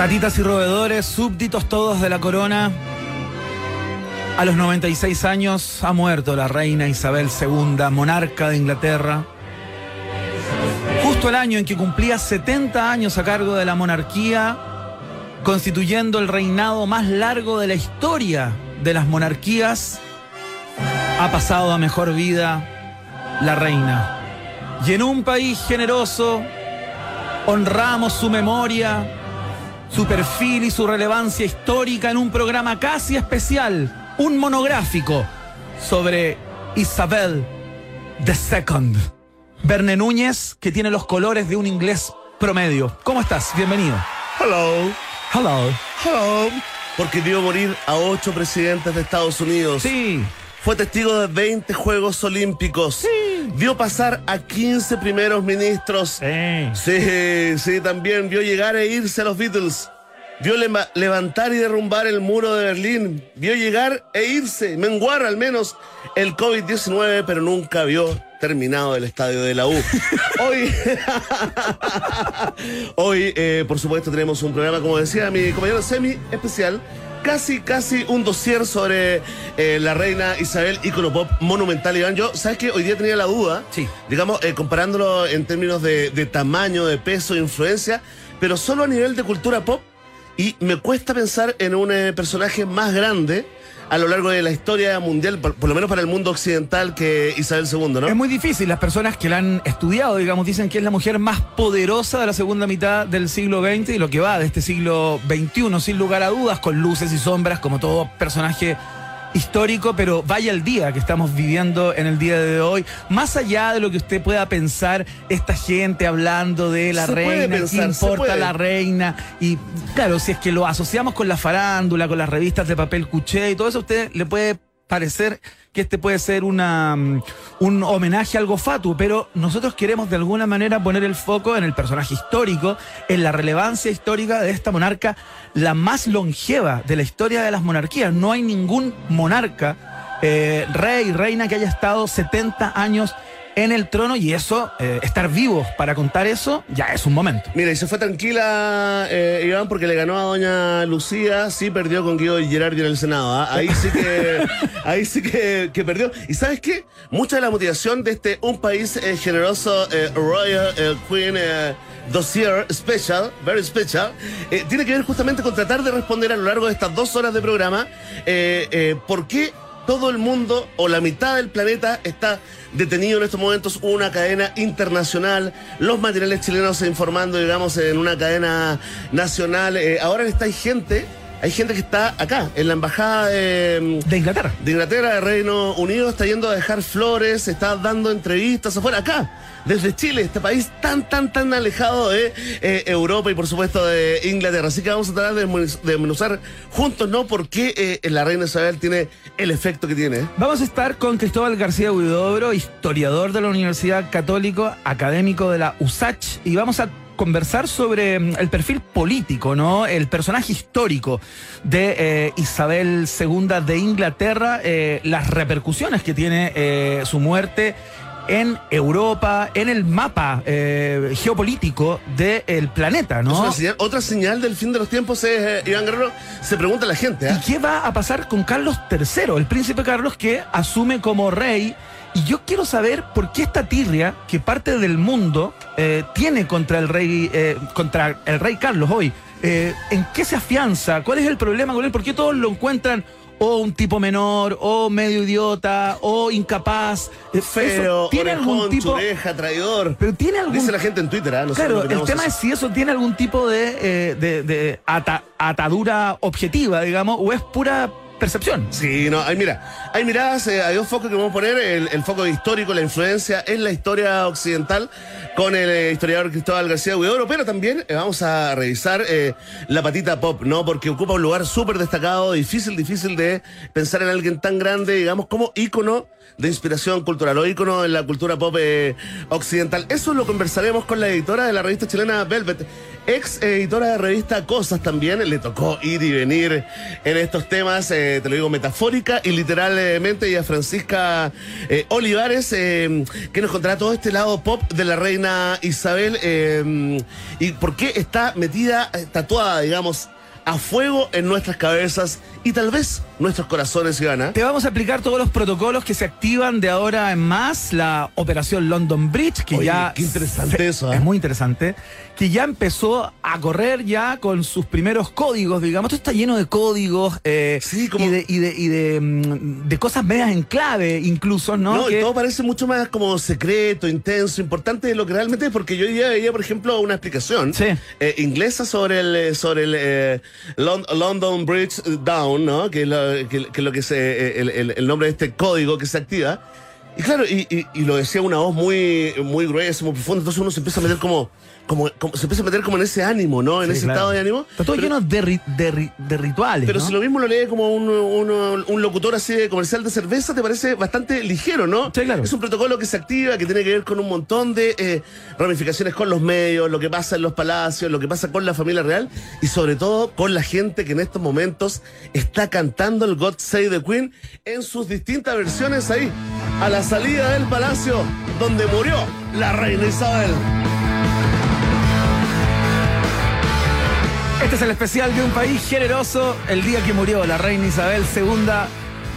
Ratitas y roedores, súbditos todos de la corona. A los 96 años ha muerto la reina Isabel II, monarca de Inglaterra. Justo el año en que cumplía 70 años a cargo de la monarquía, constituyendo el reinado más largo de la historia de las monarquías, ha pasado a mejor vida la reina. Y en un país generoso, honramos su memoria, su perfil y su relevancia histórica en un programa casi especial, un monográfico sobre Isabel II. Verne Núñez, que tiene los colores de un inglés promedio. ¿Cómo estás? Bienvenido. Hello. Hello. Hello. Porque vio morir a ocho presidentes de Estados Unidos. Sí. Fue testigo de 20 Juegos Olímpicos. Sí. Vio pasar a 15 primeros ministros. Sí, sí, también vio llegar e irse a los Beatles. Vio levantar y derrumbar el muro de Berlín. Vio llegar e irse, menguar al menos el COVID-19, pero nunca vio terminado el estadio de la U. Hoy, hoy eh, por supuesto, tenemos un programa, como decía mi compañero Semi, especial. Casi, casi un dossier sobre eh, la reina Isabel, ícono pop monumental. Iván, yo, ¿sabes qué? Hoy día tenía la duda, Sí. digamos, eh, comparándolo en términos de, de tamaño, de peso, de influencia, pero solo a nivel de cultura pop. Y me cuesta pensar en un eh, personaje más grande a lo largo de la historia mundial, por, lo menos para el mundo occidental, que Isabel II, ¿no? Es muy difícil. Las personas que la han estudiado, digamos, dicen que es la mujer más poderosa de la segunda mitad del siglo XX y lo que va de este siglo XXI, sin lugar a dudas, con luces y sombras, como todo personaje histórico, pero vaya el día que estamos viviendo en el día de hoy. Más allá de lo que usted pueda pensar, esta gente hablando de la Se reina, pensar, ¿qué se importa la reina? Y claro, si es que lo asociamos con la farándula, con las revistas de papel cuché y todo eso, a usted le puede parecer que este puede ser una, mm, un homenaje algo fatuo, pero nosotros queremos de alguna manera poner el foco en el personaje histórico, en la relevancia histórica de esta monarca, la más longeva de la historia de las monarquías. No hay ningún monarca, eh, rey, reina que haya estado 70 años en el trono y eso, eh, estar vivos para contar eso, ya es un momento. Mira, y se fue tranquila eh, Iván porque le ganó a doña Lucía, sí perdió con Guido Gerardi en el Senado. ¿ah? Ahí sí que ahí sí que, que perdió. ¿Y sabes qué? Mucha de la motivación de este un país eh, generoso Royal Queen Dossier Special, very special, tiene que ver justamente con tratar de responder a lo largo de estas dos horas de programa por qué todo el mundo o la mitad del planeta está detenido en estos momentos una cadena internacional, los materiales chilenos informando, digamos, en una cadena nacional. Eh, ahora está hay gente, hay gente que está acá, en la embajada de, De Inglaterra. de Inglaterra, de Reino Unido, está yendo a dejar flores, está dando entrevistas afuera, acá, desde Chile, este país tan, tan, tan alejado de eh, Europa y por supuesto de Inglaterra. Así que vamos a tratar de desmenuz- de desmenuzar juntos, ¿no? Por qué eh, la reina Isabel tiene el efecto que tiene. Vamos a estar con Cristóbal García Huidobro, historiador de la Universidad Católico, académico de la USACH, y vamos a conversar sobre mm, el perfil político, ¿no? El personaje histórico de eh, Isabel II de Inglaterra, eh, las repercusiones que tiene eh, su muerte en Europa, en el mapa eh, geopolítico del planeta, ¿no? una señal- otra señal del fin de los tiempos es, eh, Iván Guerrero, se pregunta la gente. ¿Y qué va a pasar con Carlos III, el príncipe Carlos que asume como rey? Y yo quiero saber por qué esta tirria que parte del mundo eh, tiene contra el rey, eh, contra el rey Carlos hoy. Eh, ¿En qué se afianza? ¿Cuál es el problema con él? ¿Por qué todos lo encuentran o un tipo menor, o medio idiota, o incapaz? Eh, Feo, eso, ¿Tiene orejón, algún tipo? chureja, traidor. Pero tiene algún Dice la gente en Twitter. No sé Claro, el tema eso. es si eso tiene algún tipo de, eh, de, de ata- atadura objetiva, digamos, o es pura percepción. Sí, no, hay, mira, hay miradas, hay dos focos que vamos a poner, el, foco histórico, la influencia en la historia occidental con el eh, historiador Cristóbal García Huidobro, pero también eh, vamos a revisar eh, la patita pop, ¿no? Porque ocupa un lugar súper destacado, difícil, difícil de pensar en alguien tan grande, digamos, como ícono de inspiración cultural o ícono en la cultura pop eh, occidental. Eso lo conversaremos con la editora de la revista chilena Velvet. ex editora de revista Cosas también, le tocó ir y venir en estos temas, eh, te lo digo metafórica y literalmente, y a Francisca eh, Olivares, que nos contará todo este lado pop de la reina Isabel y por qué está metida, tatuada, digamos, a fuego en nuestras cabezas y tal vez nuestros corazones, Ivana. Te vamos a explicar todos los protocolos que se activan de ahora en más, la operación London Bridge, que Oye, ya... qué interesante se- eso, ¿eh? Es muy interesante, que ya empezó a correr ya con sus primeros códigos, digamos. Esto está lleno de códigos eh, Sí, como- y, de, y, de, y de, mm, de cosas medias en clave, incluso, ¿no? No, Que- y todo parece mucho más como secreto, intenso, importante de lo que realmente es, porque yo día veía, por ejemplo, una explicación Sí. eh, inglesa sobre el eh, sobre el Lon- London Bridge Down, ¿no? Que es que, lo que se, eh, el- el nombre de este código que se activa. Y claro, y, y- y lo decía una voz muy, muy gruesa, muy profunda, entonces uno se empieza a meter como, como, como- se empieza a meter como en ese ánimo, ¿no? En Sí, ese claro. estado de ánimo. Está todo Pero- lleno de, ri- de, ri- de rituales. pero ¿no? si lo mismo lo lee como un, un- un locutor así de comercial de cerveza, te parece bastante ligero, ¿no? Sí, claro. Es un protocolo que se activa, que tiene que ver con un montón de eh, ramificaciones con los medios, lo que pasa en los palacios, lo que pasa con la familia real y sobre todo con la gente que en estos momentos está cantando el God Save the Queen en sus distintas versiones ahí, a la salida del palacio donde murió la reina Isabel. Este es el especial de un país generoso, el día que murió la reina Isabel II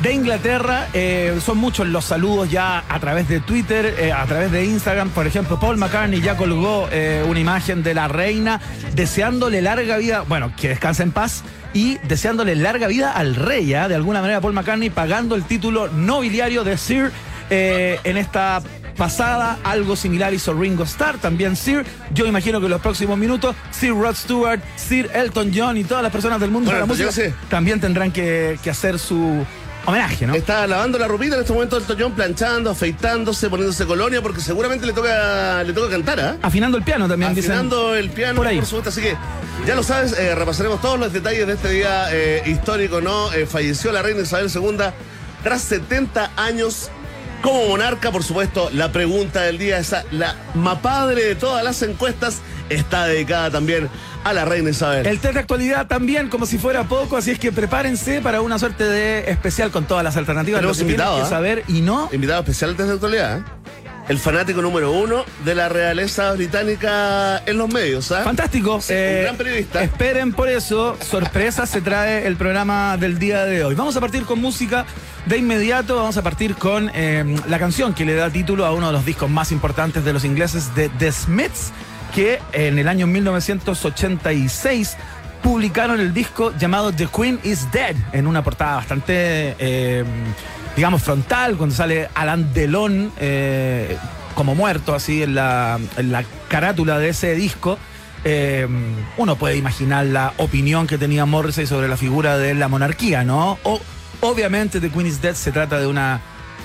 de Inglaterra. Eh, son muchos los saludos ya a través de Twitter, eh, a través de Instagram. Por ejemplo, Paul McCartney ya colgó eh, una imagen de la reina deseándole larga vida, bueno, que descanse en paz. Y deseándole larga vida al rey, ¿ya? de alguna manera Paul McCartney pagando el título nobiliario de Sir eh, en esta pasada, algo similar hizo Ringo Starr, también Sir. Yo imagino que en los próximos minutos, Sir Rod Stewart, Sir Elton John y todas las personas del mundo Bueno, de la música también tendrán que, que hacer su homenaje, ¿no? Está lavando la ropita en este momento el Toñón, planchando, afeitándose, poniéndose colonia, porque seguramente le toca, le toca cantar, ¿ah? Afinando el piano también, dicen. Afinando el piano, por por, ahí. supuesto. Así que ya lo sabes, eh, repasaremos todos los detalles de este día eh, histórico, ¿no? Eh, falleció la reina Isabel II tras 70 años como monarca, por supuesto. La pregunta del día, esa, la mapadre de todas las encuestas, está dedicada también a la reina Isabel. El test de actualidad también, como si fuera poco, así es que prepárense para una suerte de especial con todas las alternativas. Tenemos lo que invitado, que saber y no. Invitado especial desde actualidad, ¿eh? El fanático número uno de la realeza británica en los medios, ¿ah? Fantástico. Sí, un gran periodista. Esperen por eso. Sorpresa se trae el programa del día de hoy. Vamos a partir con música de inmediato. Vamos a partir con eh, la canción que le da título a uno de los discos más importantes de los ingleses de The Smiths, que en el año 1986 publicaron el disco llamado The Queen is Dead, en una portada bastante, eh, digamos, frontal, cuando sale Alan Delon eh, como muerto, así en la, en la carátula de ese disco. Eh, uno puede imaginar la opinión que tenía Morrissey sobre la figura de la monarquía, ¿no? O, obviamente The Queen is Dead se trata de una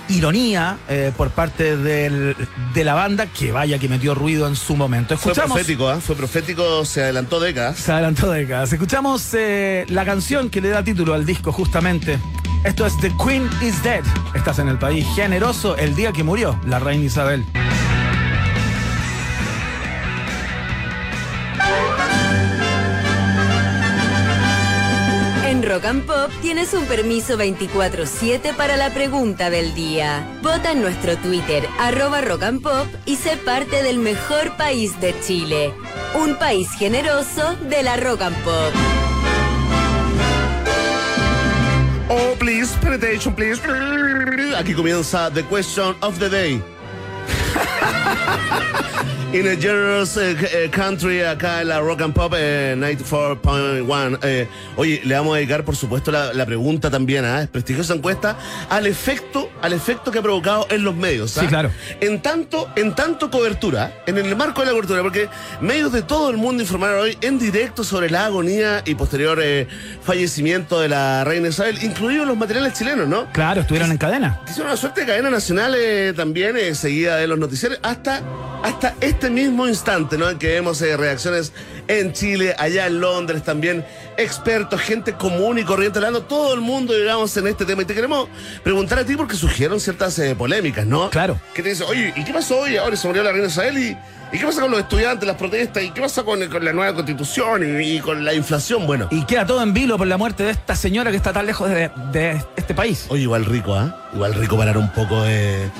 ironía eh, por parte del- de la banda que vaya que metió ruido en su momento. Fue Escuchamos, profético, ¿ah? Fue profético, se adelantó décadas. se adelantó décadas. Escuchamos eh, la canción que le da título al disco justamente. Esto es The Queen is Dead. Estás en el país generoso el día que murió la reina Isabel. Rock and Pop tienes un permiso 24-7 para la pregunta del día. Vota en nuestro Twitter, arroba Rock and Pop, y sé parte del mejor país de Chile. Un país generoso de la Rock and Pop. Oh, please, penetration, please. Aquí comienza The Question of the Day. In a generous eh, eh, country, acá en la Rock and Pop eh, 94.1. Eh, oye, le vamos a dedicar, por supuesto, la, la pregunta también a prestigiosa encuesta al efecto, al efecto que ha provocado en los medios. ¿ah? Sí, claro. En tanto, en tanto cobertura, en el marco de la cobertura, porque medios de todo el mundo informaron hoy en directo sobre la agonía y posterior fallecimiento de la reina Isabel, incluidos los materiales chilenos, ¿no? Claro, estuvieron en cadena. Hicieron una suerte de cadena nacional también, seguida de los noticieros, hasta hasta este mismo instante, ¿no? En que vemos eh, reacciones en Chile, allá en Londres también, expertos, gente común y corriente hablando, todo el mundo, digamos, en este tema. Y te queremos preguntar a ti porque surgieron ciertas eh, polémicas, ¿no? Claro. Que te dicen, oye, ¿y qué pasó hoy? Ahora se murió la reina Isabel y. ¿Y qué pasa con los estudiantes, las protestas? ¿Y qué pasa con, con la nueva constitución y, y con la inflación? Bueno, Y queda todo en vilo por la muerte de esta señora que está tan lejos de, de este país. oye, igual rico, ¿ah? Igual rico parar un poco de.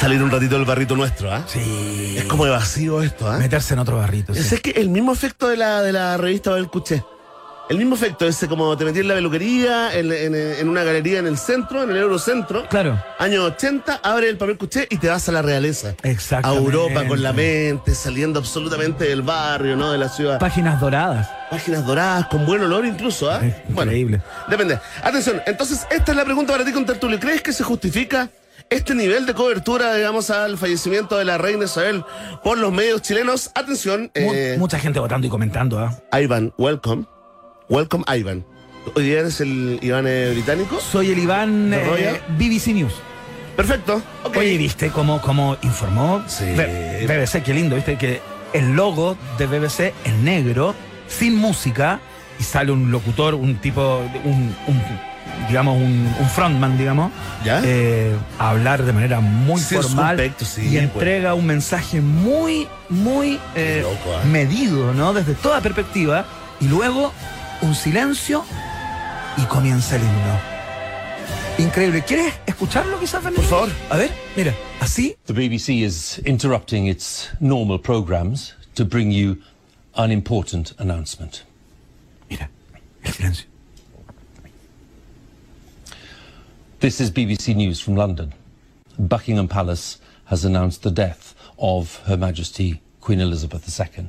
salir un ratito del barrito nuestro, ¿ah? Sí. Es como de vacío esto, ¿ah? Meterse en otro barrito. sí. Es, que el mismo efecto de la, de la revista Babel Cuché. El mismo efecto, ese como te metí en la peluquería, en, en- en una galería en el centro, en el Eurocentro. Claro. Año 80, abre el papel cuché y te vas a la realeza. A Exactamente. Europa con la mente, saliendo absolutamente del barrio, ¿no? De la ciudad. Páginas doradas. Páginas doradas, con buen olor incluso, ¿ah? Increíble. depende. Atención, entonces, esta es la pregunta para ti con Tertulio. ¿Crees que se justifica este nivel de cobertura, digamos, al fallecimiento de la reina Isabel por los medios chilenos? Atención, eh, Mucha gente votando y comentando. ¿ah? Ivan, welcome. Welcome, Ivan. Hoy eres el Iván eh, británico. Soy el Iván ¿De eh? BBC News. Perfecto. Oye, ¿viste cómo, cómo informó? Sí. B- BBC, qué lindo, ¿viste? Que el logo de BBC es negro, sin música, y sale un locutor, un tipo, un, un- digamos, un, un frontman, digamos, ¿Ya? eh, a hablar de manera muy Sí, formal sí, y pues. entrega un mensaje muy, muy eh, loco, medido, ¿no? Desde toda perspectiva, y luego un silencio y comienza el himno. Increíble. ¿Quieres escucharlo quizás, Fernando? Por favor. A ver, mira, así The BBC is interrupting its normal programmes to bring you an important announcement. Mira, el silencio. This is BBC News from London. Buckingham Palace has announced the death of Her Majesty Queen Elizabeth II.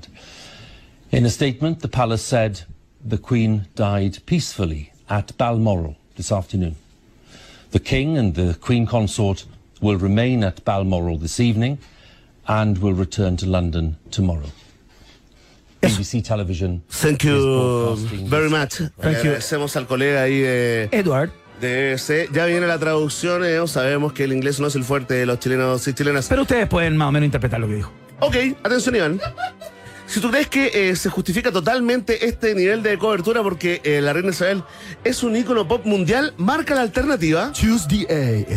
In a statement, the palace said the Queen died peacefully at Balmoral this afternoon. The King and the Queen Consort will remain at Balmoral this evening and will return to London tomorrow. BBC Television Thank you very much. Thank you. Agradecemos al colega ahí de, Edward, de ese. Ya viene la traducción. eh, sabemos que el inglés no es el fuerte de los chilenos y chilenas. pero ustedes pueden más o menos interpretar lo que dijo. Ok, atención Iván. Si tú crees que eh, se justifica totalmente este nivel de cobertura porque eh, la reina Isabel es un ícono pop mundial, marca la alternativa. Tuesday.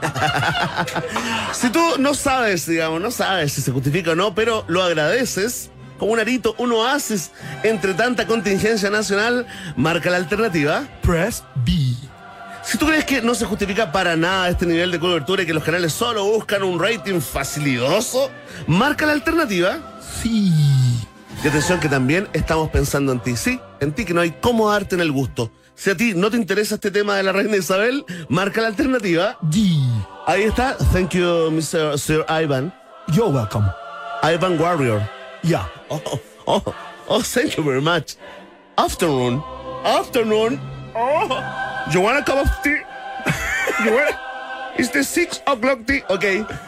Si tú no sabes, digamos, no sabes si se justifica o no, pero lo agradeces, como un arito, un oasis entre tanta contingencia nacional, marca la alternativa. Press B. Si tú crees que no se justifica para nada este nivel de cobertura y que los canales solo buscan un rating facilidoso, marca la alternativa. Sí. Y atención que también estamos pensando en ti, sí, en ti que no hay cómo darte en el gusto. Si a ti no te interesa este tema de la reina Isabel, marca la alternativa. D. Ahí está. Thank you, Mr. Sir Ivan. You're welcome. Ivan Warrior. Yeah. Oh, oh, oh, thank you very much. Afternoon. Afternoon. Oh, you want a cup of tea? You want... It's the six o'clock tea. Ok.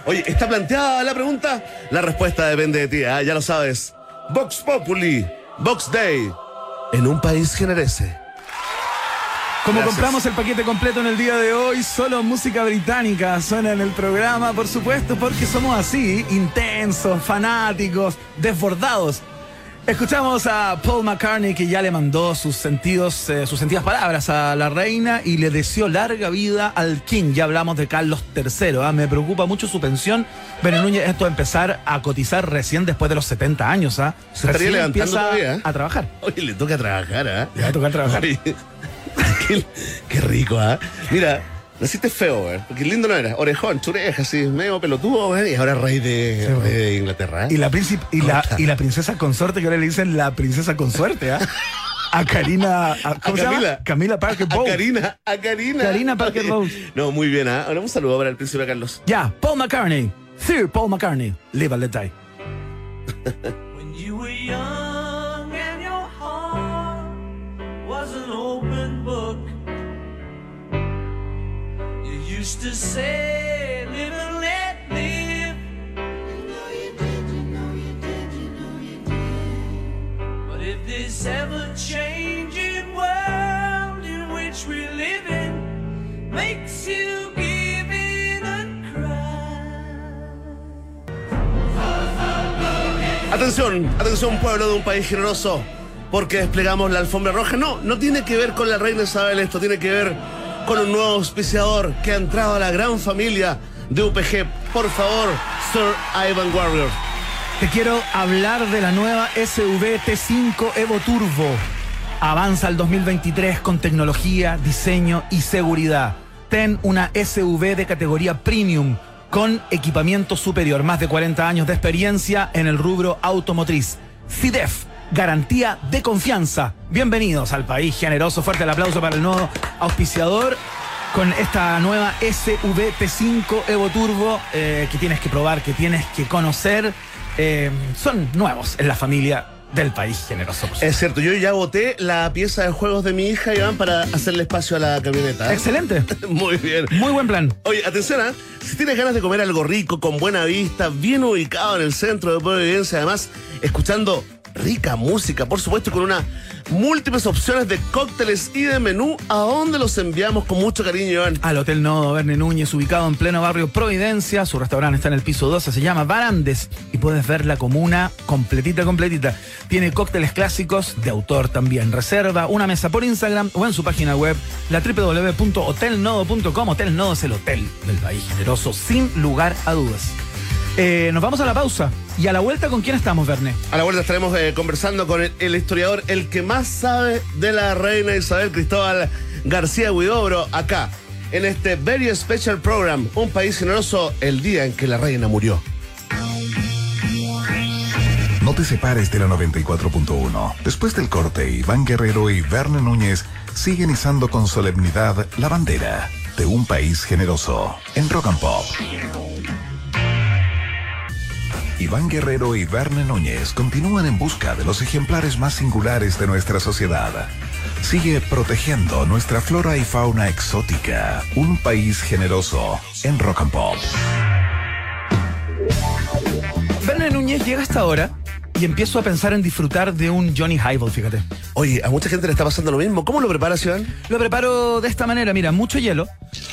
Oye, ¿está planteada la pregunta? La respuesta depende de ti, ¿ah? ya lo sabes. Vox Populi. Vox Day. En un país generese. Como Gracias. compramos el paquete completo en el día de hoy, solo música británica suena en el programa, por supuesto, porque somos así, intensos, fanáticos, desbordados. Escuchamos a Paul McCartney que ya le mandó sus sentidos, eh, sus sentidas palabras a la reina y le deseó larga vida al King. Ya hablamos de Carlos III. ¿ah? Me preocupa mucho su pensión. Pero Núñez, esto de empezar a cotizar recién después de los 70 años. ¿ah? Se estaría levantando todavía, ¿eh? a trabajar. Oye, le toca trabajar, ¿ah? Le va a tocar trabajar. Oye, qué, qué rico, ¿ah? Mira, naciste feo, ¿eh? Porque lindo no era. Orejón, chureja, así, medio pelotudo, ¿eh? Y ahora rey de, Sí, rey de Inglaterra. ¿eh? Y la, príncipe, y, la, y la princesa consorte, que ahora le dicen la princesa consorte, ¿ah? A Karina. A, ¿Cómo A se llama? Camila. Camila Parker A Bowles. Karina, a Karina. Karina Parker Bowles. No, muy bien, ¿ah? Ahora un saludo para el príncipe Carlos. Ya, Paul McCartney. Sir Paul McCartney. Live and let die. When you were young used to say, Live and let live. But if this ever changing world in which we live in makes you. Atención, atención pueblo de un país generoso, porque desplegamos la alfombra roja. No, no tiene que ver con la reina Isabel, esto tiene que ver con un nuevo auspiciador que ha entrado a la gran familia de UPG. Por favor, Sir Ivan Warrior. Te quiero hablar de la nueva SUV T5 Evo Turbo. Avanza al 2023 con tecnología, diseño y seguridad. Ten una SUV de categoría premium con equipamiento superior, más de 40 años de experiencia en el rubro automotriz. CIDEF, garantía de confianza. Bienvenidos al país generoso. Fuerte el aplauso para el nuevo auspiciador con esta nueva SUV T5 Evo Turbo eh, que tienes que probar, que tienes que conocer. Eh, son nuevos en la familia del país generoso. Es cierto, yo ya boté la pieza de juegos de mi hija, Iván, para hacerle espacio a la camioneta. Excelente. Muy bien. Muy buen plan. Oye, atención, ¿ah? si tienes ganas de comer algo rico, con buena vista, bien ubicado en el centro de Providencia, además, escuchando rica música, por supuesto, con una múltiples opciones de cócteles y de menú, ¿a dónde los enviamos con mucho cariño, Iván? Al Hotel Nodo Verne Núñez, ubicado en pleno barrio Providencia. Su restaurante está en el piso 12, se llama Barandes y puedes ver la comuna completita, completita. Tiene cócteles clásicos de autor también. Reserva una mesa por Instagram o en su página web, la www.hotelnodo.com. Hotel Nodo es el hotel del país generoso, sin lugar a dudas. Eh, nos vamos a la pausa. Y a la vuelta, ¿con quién estamos, Verne? A la vuelta estaremos eh, conversando con el, el historiador, el que más sabe de la reina Isabel Cristóbal García Huidobro, acá, en este Very Special Program, Un País Generoso, el día en que la reina murió. No te separes de la 94.1. Después del corte, Iván Guerrero y Verne Núñez siguen izando con solemnidad la bandera de un país generoso en Rock and Pop. Iván Guerrero y Verne Núñez continúan en busca de los ejemplares más singulares de nuestra sociedad. Sigue protegiendo nuestra flora y fauna exótica. Un país generoso en Rock and Pop. Verne Núñez llega hasta ahora y empiezo a pensar en disfrutar de un Johnny Highball, fíjate. Oye, a mucha gente le está pasando lo mismo. ¿Cómo lo preparas, Iván? Lo preparo de esta manera, mira, mucho hielo,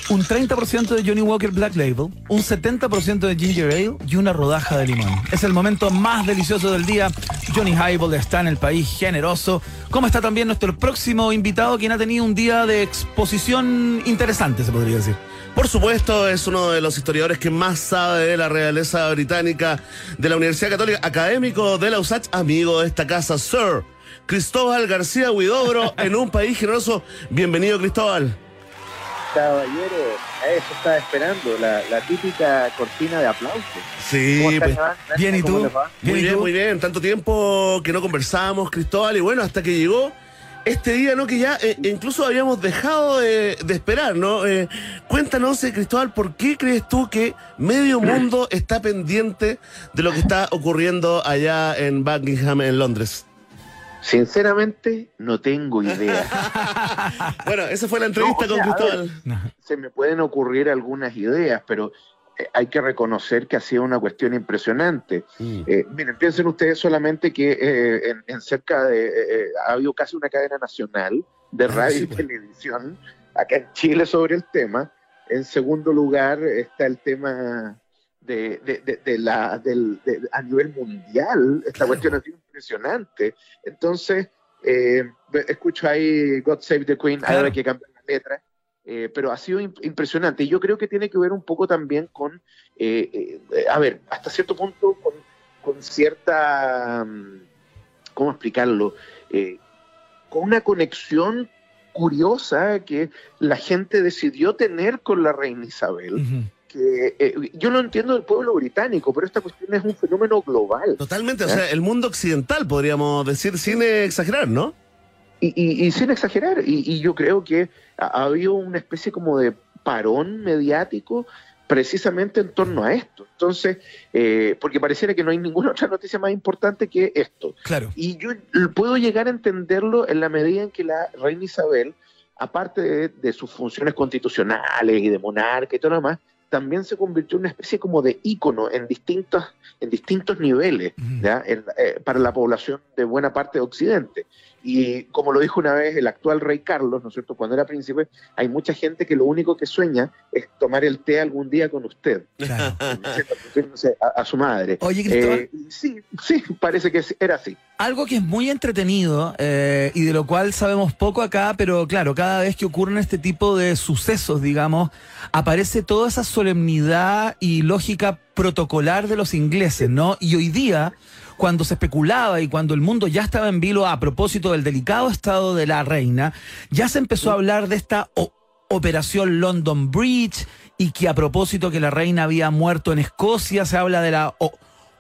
un 30% de Johnny Walker Black Label, un 70% de Ginger Ale y una rodaja de limón. Es el momento más delicioso del día. Johnny Highball está en el país generoso. Como está también nuestro próximo invitado, quien ha tenido un día de exposición interesante, se podría decir. Por supuesto, es uno de los historiadores que más sabe de la realeza británica de la Universidad Católica, académico de la USACH, amigo de esta casa, Sir Cristóbal García Huidobro, en un país generoso. Bienvenido, Cristóbal. Caballero, a eso estaba esperando, la, la típica cortina de aplausos. Sí, ¿Cómo están, pues, bien, ¿y ¿Cómo tú? Bien, muy ¿y bien, tú? muy bien. Tanto tiempo que no conversábamos, Cristóbal, y bueno, hasta que llegó este día, ¿no? Que ya eh, incluso habíamos dejado de, de esperar, ¿no? Eh, cuéntanos, eh, Cristóbal, ¿por qué crees tú que medio mundo está pendiente de lo que está ocurriendo allá en Buckingham, en Londres? Sinceramente, no tengo idea. Bueno, esa fue la entrevista No, o con sea, Cristóbal. Se me pueden ocurrir algunas ideas, pero hay que reconocer que ha sido una cuestión impresionante. Mm. Eh, miren, piensen ustedes solamente que eh, en, en cerca de... eh, eh, ha habido casi una cadena nacional de Ah, radio sí, y pues. televisión acá en Chile sobre el tema. En segundo lugar está el tema de, de- de- de la, del, de- a nivel mundial. Esta Claro. cuestión ha sido impresionante. Entonces, eh, escucho ahí God Save the Queen, Claro. ahora hay que cambiar la letra. Eh, pero ha sido imp- impresionante. Y yo creo que tiene que ver un poco también con, eh, eh, a ver, hasta cierto punto, con, con cierta, mm, ¿cómo explicarlo? Con una conexión curiosa que la gente decidió tener con la reina Isabel. Que, eh, yo lo entiendo del pueblo británico, pero esta cuestión es un fenómeno global. Totalmente, o sea, el mundo occidental, podríamos decir, sin exagerar, ¿no? Y, y- y sin exagerar, y, y yo creo que ha, ha habido una especie como de parón mediático precisamente en torno a esto. Entonces, eh, porque pareciera que no hay ninguna otra noticia más importante que esto. Claro. Y yo puedo llegar a entenderlo en la medida en que la reina Isabel, aparte de, de sus funciones constitucionales y de monarca y todo lo demás, también se convirtió en una especie como de ícono en distintos, en distintos niveles. ¿ya? En- eh, para la población de buena parte de Occidente. Y como lo dijo una vez el actual rey Carlos, ¿no es cierto? Cuando era príncipe, hay mucha gente que lo único que sueña es tomar el té algún día con usted, Claro. a, a su madre. Oye, Cristóbal. Eh, sí, sí, parece que era así. Algo que es muy entretenido eh, y de lo cual sabemos poco acá, pero claro, cada vez que ocurren este tipo de sucesos, digamos, aparece toda esa solemnidad y lógica protocolar de los ingleses, ¿no? Y hoy día, cuando se especulaba y cuando el mundo ya estaba en vilo a propósito del delicado estado de la reina, ya se empezó a hablar de esta operación London Bridge y que a propósito que la reina había muerto en Escocia, se habla de la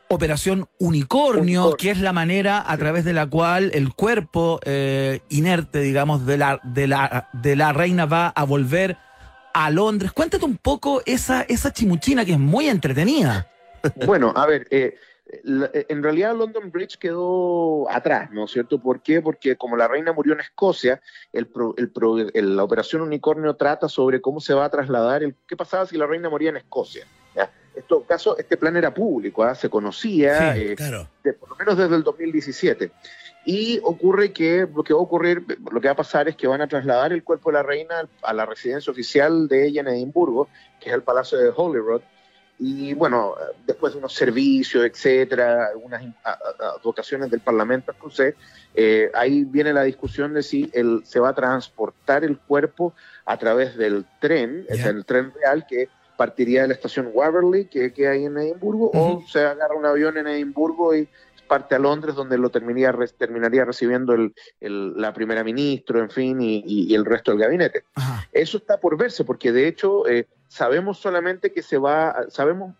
operación Unicornio, Unicornio. que es la manera a través de la cual el cuerpo eh, inerte, digamos, de la, de, la, de la reina va a volver a Londres. Cuéntate un poco esa, esa chimuchina que es muy entretenida. Bueno, a ver, eh, en realidad London Bridge quedó atrás, ¿no es cierto? ¿Por qué? Porque como la reina murió en Escocia, el pro- el pro- el- la operación Unicornio trata sobre cómo se va a trasladar, el, qué pasaba si la reina moría en Escocia. este plan era público, ¿ah? se conocía, Sí, eh, Claro. de- por lo menos desde el 2017. Y ocurre que lo que va a ocurrir, lo que va a pasar es que van a trasladar el cuerpo de la reina a la residencia oficial de ella en Edimburgo, que es el Palacio de Holyrood. Y bueno, después de unos servicios, etcétera, a- advocaciones del Parlamento escocés, eh, ahí viene la discusión de si el, se va a transportar el cuerpo a través del tren, es Ya. el tren real que partiría de la estación Waverley, que, que hay en Edimburgo, o se agarra un avión en Edimburgo y parte a Londres, donde lo terminaría, terminaría recibiendo el, el- la primera ministra, en fin, y, y- y el resto del gabinete. Ajá. Eso está por verse, porque de hecho eh, sabemos solamente que se va, sabemos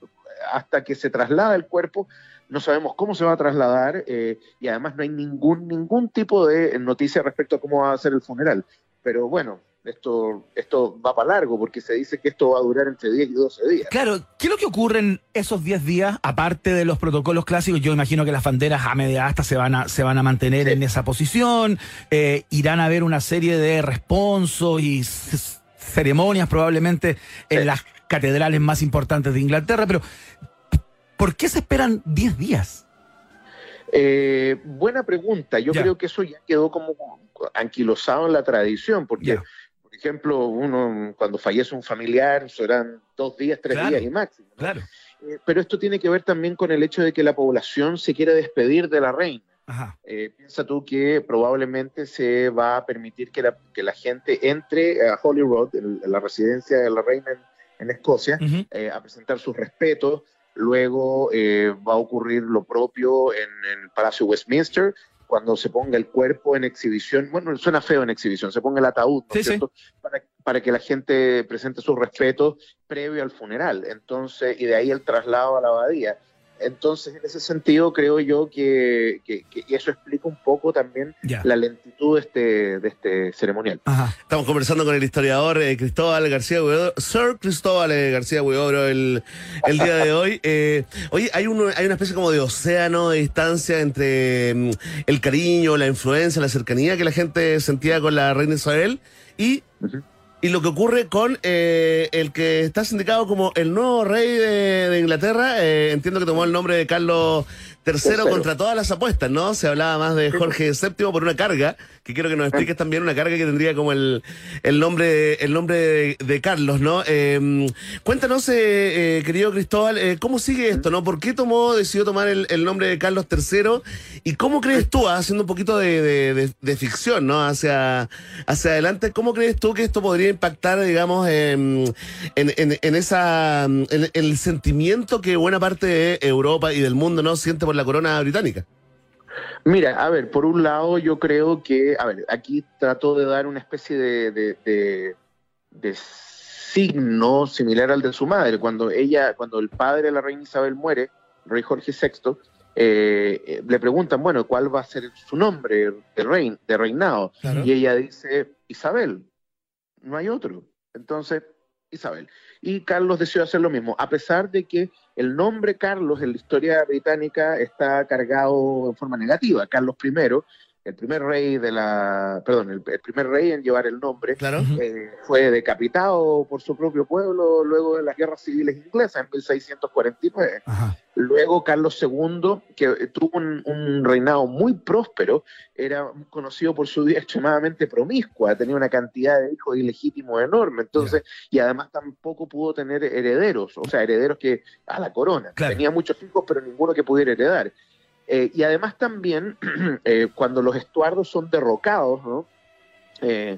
hasta que se traslada el cuerpo, no sabemos cómo se va a trasladar eh, y además no hay ningún, ningún tipo de noticia respecto a cómo va a ser el funeral. Pero bueno, esto, esto va para largo porque se dice que esto va a durar entre 10 y 12 días. Claro, ¿qué es lo que ocurre en esos 10 días, aparte de los protocolos clásicos? Yo imagino que las banderas a media asta se van a, se van a mantener Sí. en esa posición, eh, irán a haber una serie de responsos y ceremonias probablemente en Sí. las catedrales más importantes de Inglaterra, pero ¿por qué se esperan 10 días? Eh, buena pregunta. Yo Ya. creo que eso ya quedó como anquilosado en la tradición, porque, Ya. por ejemplo, uno cuando fallece un familiar, serán dos días, tres Claro. días y máximo. ¿no? Claro. Eh, pero esto tiene que ver también con el hecho de que la población se quiere despedir de la reina. Eh, piensa tú que probablemente se va a permitir que la, que la gente entre a Holyrood, en, en la residencia de la reina en, en Escocia, eh, a presentar sus respetos. Luego eh, va a ocurrir lo propio en, en el Palacio Westminster, cuando se ponga el cuerpo en exhibición. Bueno, suena feo en exhibición, se ponga el ataúd, ¿no Sí, es sí. cierto? Para, para que la gente presente sus respetos previo al funeral. Entonces, y de ahí el traslado a la abadía. Entonces, en ese sentido, creo yo que, que- que eso explica un poco también Ya. la lentitud de este, de este ceremonial. Ajá. Estamos conversando con el historiador eh, Cristóbal García Huidobro, Sir Cristóbal eh, García Huidobro el, el día de hoy. Eh, oye, hay, un, hay una especie como de océano de distancia entre mm, el cariño, la influencia, la cercanía que la gente sentía con la reina Isabel y. y lo que ocurre con eh, el que está sindicado como el nuevo rey de, Inglaterra. Eh, entiendo que tomó el nombre de Carlos Tercero. contra todas las apuestas, ¿no? Se hablaba más de Jorge VII por una carga, que quiero que nos expliques también una carga que tendría como el, el nombre, el nombre de, de Carlos, ¿no? Eh, cuéntanos, eh, eh, querido Cristóbal, eh, ¿cómo sigue esto, no? ¿Por qué tomó, decidió tomar el, el nombre de Carlos III? ¿Y cómo crees tú, ah, haciendo un poquito de, de- de- de ficción, ¿no? Hacia, hacia adelante, ¿cómo crees tú que esto podría impactar, digamos, en, en, en- en esa, en, en el sentimiento que buena parte de Europa y del mundo, ¿no? Siente por la corona británica? Mira, a ver, por un lado yo creo que, a ver, aquí trató de dar una especie de, de, de- de signo similar al de su madre. Cuando ella, cuando el padre de la reina Isabel muere, rey Jorge VI, eh, eh, le preguntan, bueno, ¿cuál va a ser su nombre de, rein, de reinado? Claro. Y ella dice, Isabel, no hay otro. Entonces, Isabel. Y Carlos decidió hacer lo mismo, a pesar de que el nombre Carlos en la historia británica está cargado en forma negativa. Carlos I el primer rey de la, perdón, el, el primer rey en llevar el nombre, Claro. eh, fue decapitado por su propio pueblo luego de las guerras civiles inglesas en 1649. Ajá. Luego Carlos II, que tuvo un, un reinado muy próspero, era conocido por su vida extremadamente promiscua, tenía una cantidad de hijos ilegítimos enorme, entonces, y además tampoco pudo tener herederos, o sea, herederos que a la corona. Claro. Tenía muchos hijos, pero ninguno que pudiera heredar. Eh, y además también, eh, cuando los estuardos son derrocados, ¿no? Eh,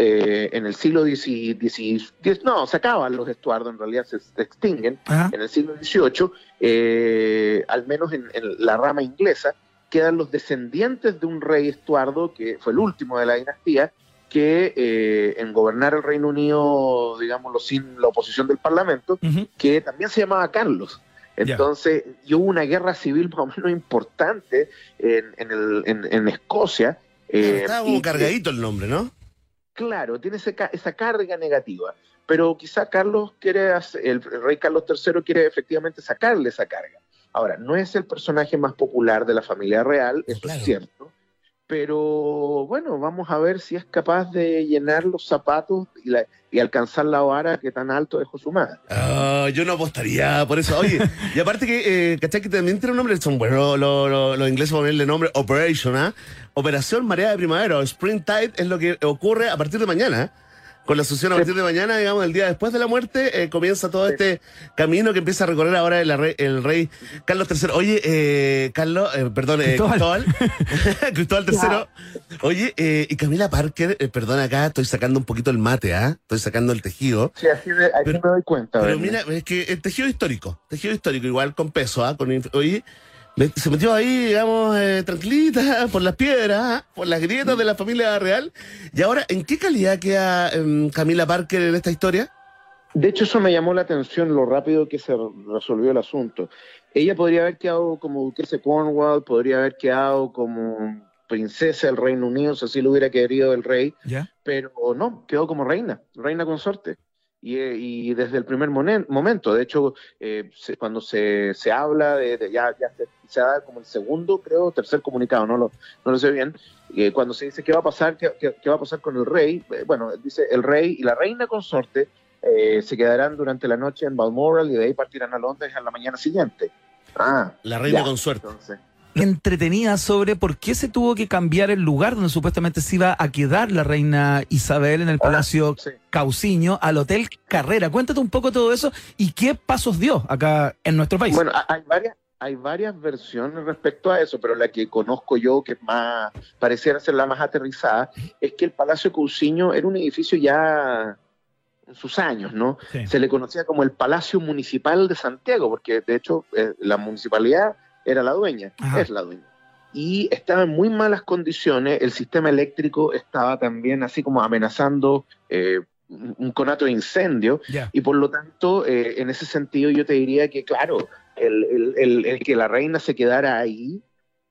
en el siglo XIX, no, se acaban los estuardos, en realidad se, se extinguen, Ajá. en el siglo XVIII, al menos en, en la rama inglesa, quedan los descendientes de un rey Estuardo, que fue el último de la dinastía, que eh, en gobernar el Reino Unido, digámoslo, sin la oposición del Parlamento, que también se llamaba Carlos. Entonces, y hubo una guerra civil más o menos importante en, en, el- en- en Escocia. eh, Estaba como cargadito el nombre, ¿no? Claro, tiene ese esa carga negativa. Pero quizá Carlos quiere, hacer- el, el rey Carlos III quiere efectivamente sacarle esa carga. Ahora, no es el personaje más popular de la familia real, eso Claro. es cierto. Pero bueno, vamos a ver si es capaz de llenar los zapatos y, la- y alcanzar la vara que tan alto dejó su madre. Ah, yo no apostaría por eso. Oye, y aparte que, eh, ¿cachai? Que también tiene un nombre, son buenos los, los- los ingleses ponerle nombre Operation, ¿ah? Operación Marea de Primavera o Spring Tide es lo que ocurre a partir de mañana. ¿eh? Con la asunción a partir de mañana, digamos, el día después de la muerte, eh, comienza todo Sí. este camino que empieza a recorrer ahora el, rey- el rey Carlos III. Oye, eh, Carlos, eh, perdón, eh, Cristóbal. Cristóbal. III. Oye, eh, y Camila Parker, eh, perdón, acá estoy sacando un poquito el mate, ¿ah? Estoy sacando el tejido. Sí, así, me, así Pero- me doy cuenta. Pero mira, es que el tejido histórico, tejido histórico, igual con peso, ¿ah? Con, oye, se metió ahí, digamos, eh, tranquilita, por las piedras, por las grietas de la familia real. Y ahora, ¿en qué calidad queda em, Camila Parker en esta historia? De hecho, eso me llamó la atención lo rápido que se resolvió el asunto. Ella podría haber quedado como duquesa de Cornwall, podría haber quedado como princesa del Reino Unido, si así lo hubiera querido el rey, ¿Ya? pero no, quedó como reina, reina consorte. Y, eh, y desde el primer momento, de hecho, eh, se- cuando se, se habla de, de- ya, ya se, se da como el segundo, creo, tercer comunicado, no lo, no lo sé bien, eh, cuando se dice qué va a pasar, qué, qué- qué va a pasar con el rey, eh, bueno, dice el rey y la reina consorte eh, se quedarán durante la noche en Balmoral y de ahí partirán a Londres a la mañana siguiente. Ah, La reina ya. con suerte. entonces. Entretenida sobre por qué se tuvo que cambiar el lugar donde supuestamente se iba a quedar la reina Isabel en el Palacio sí. Cauciño al Hotel Carrera. Cuéntate un poco todo eso y qué pasos dio acá en nuestro país. Bueno, ha- hay varias, hay varias versiones respecto a eso, pero la que conozco yo, que es más, pareciera ser la más aterrizada, es que el Palacio Cousiño era un edificio ya en sus años, ¿no? Sí. Se le conocía como el Palacio Municipal de Santiago, porque de hecho eh, la municipalidad era la dueña, Ajá. es la dueña. Y estaba en muy malas condiciones, el sistema eléctrico estaba también así como amenazando eh, un conato de incendio, y por lo tanto, eh, en ese sentido, yo te diría que, claro, el, el- el- el que la reina se quedara ahí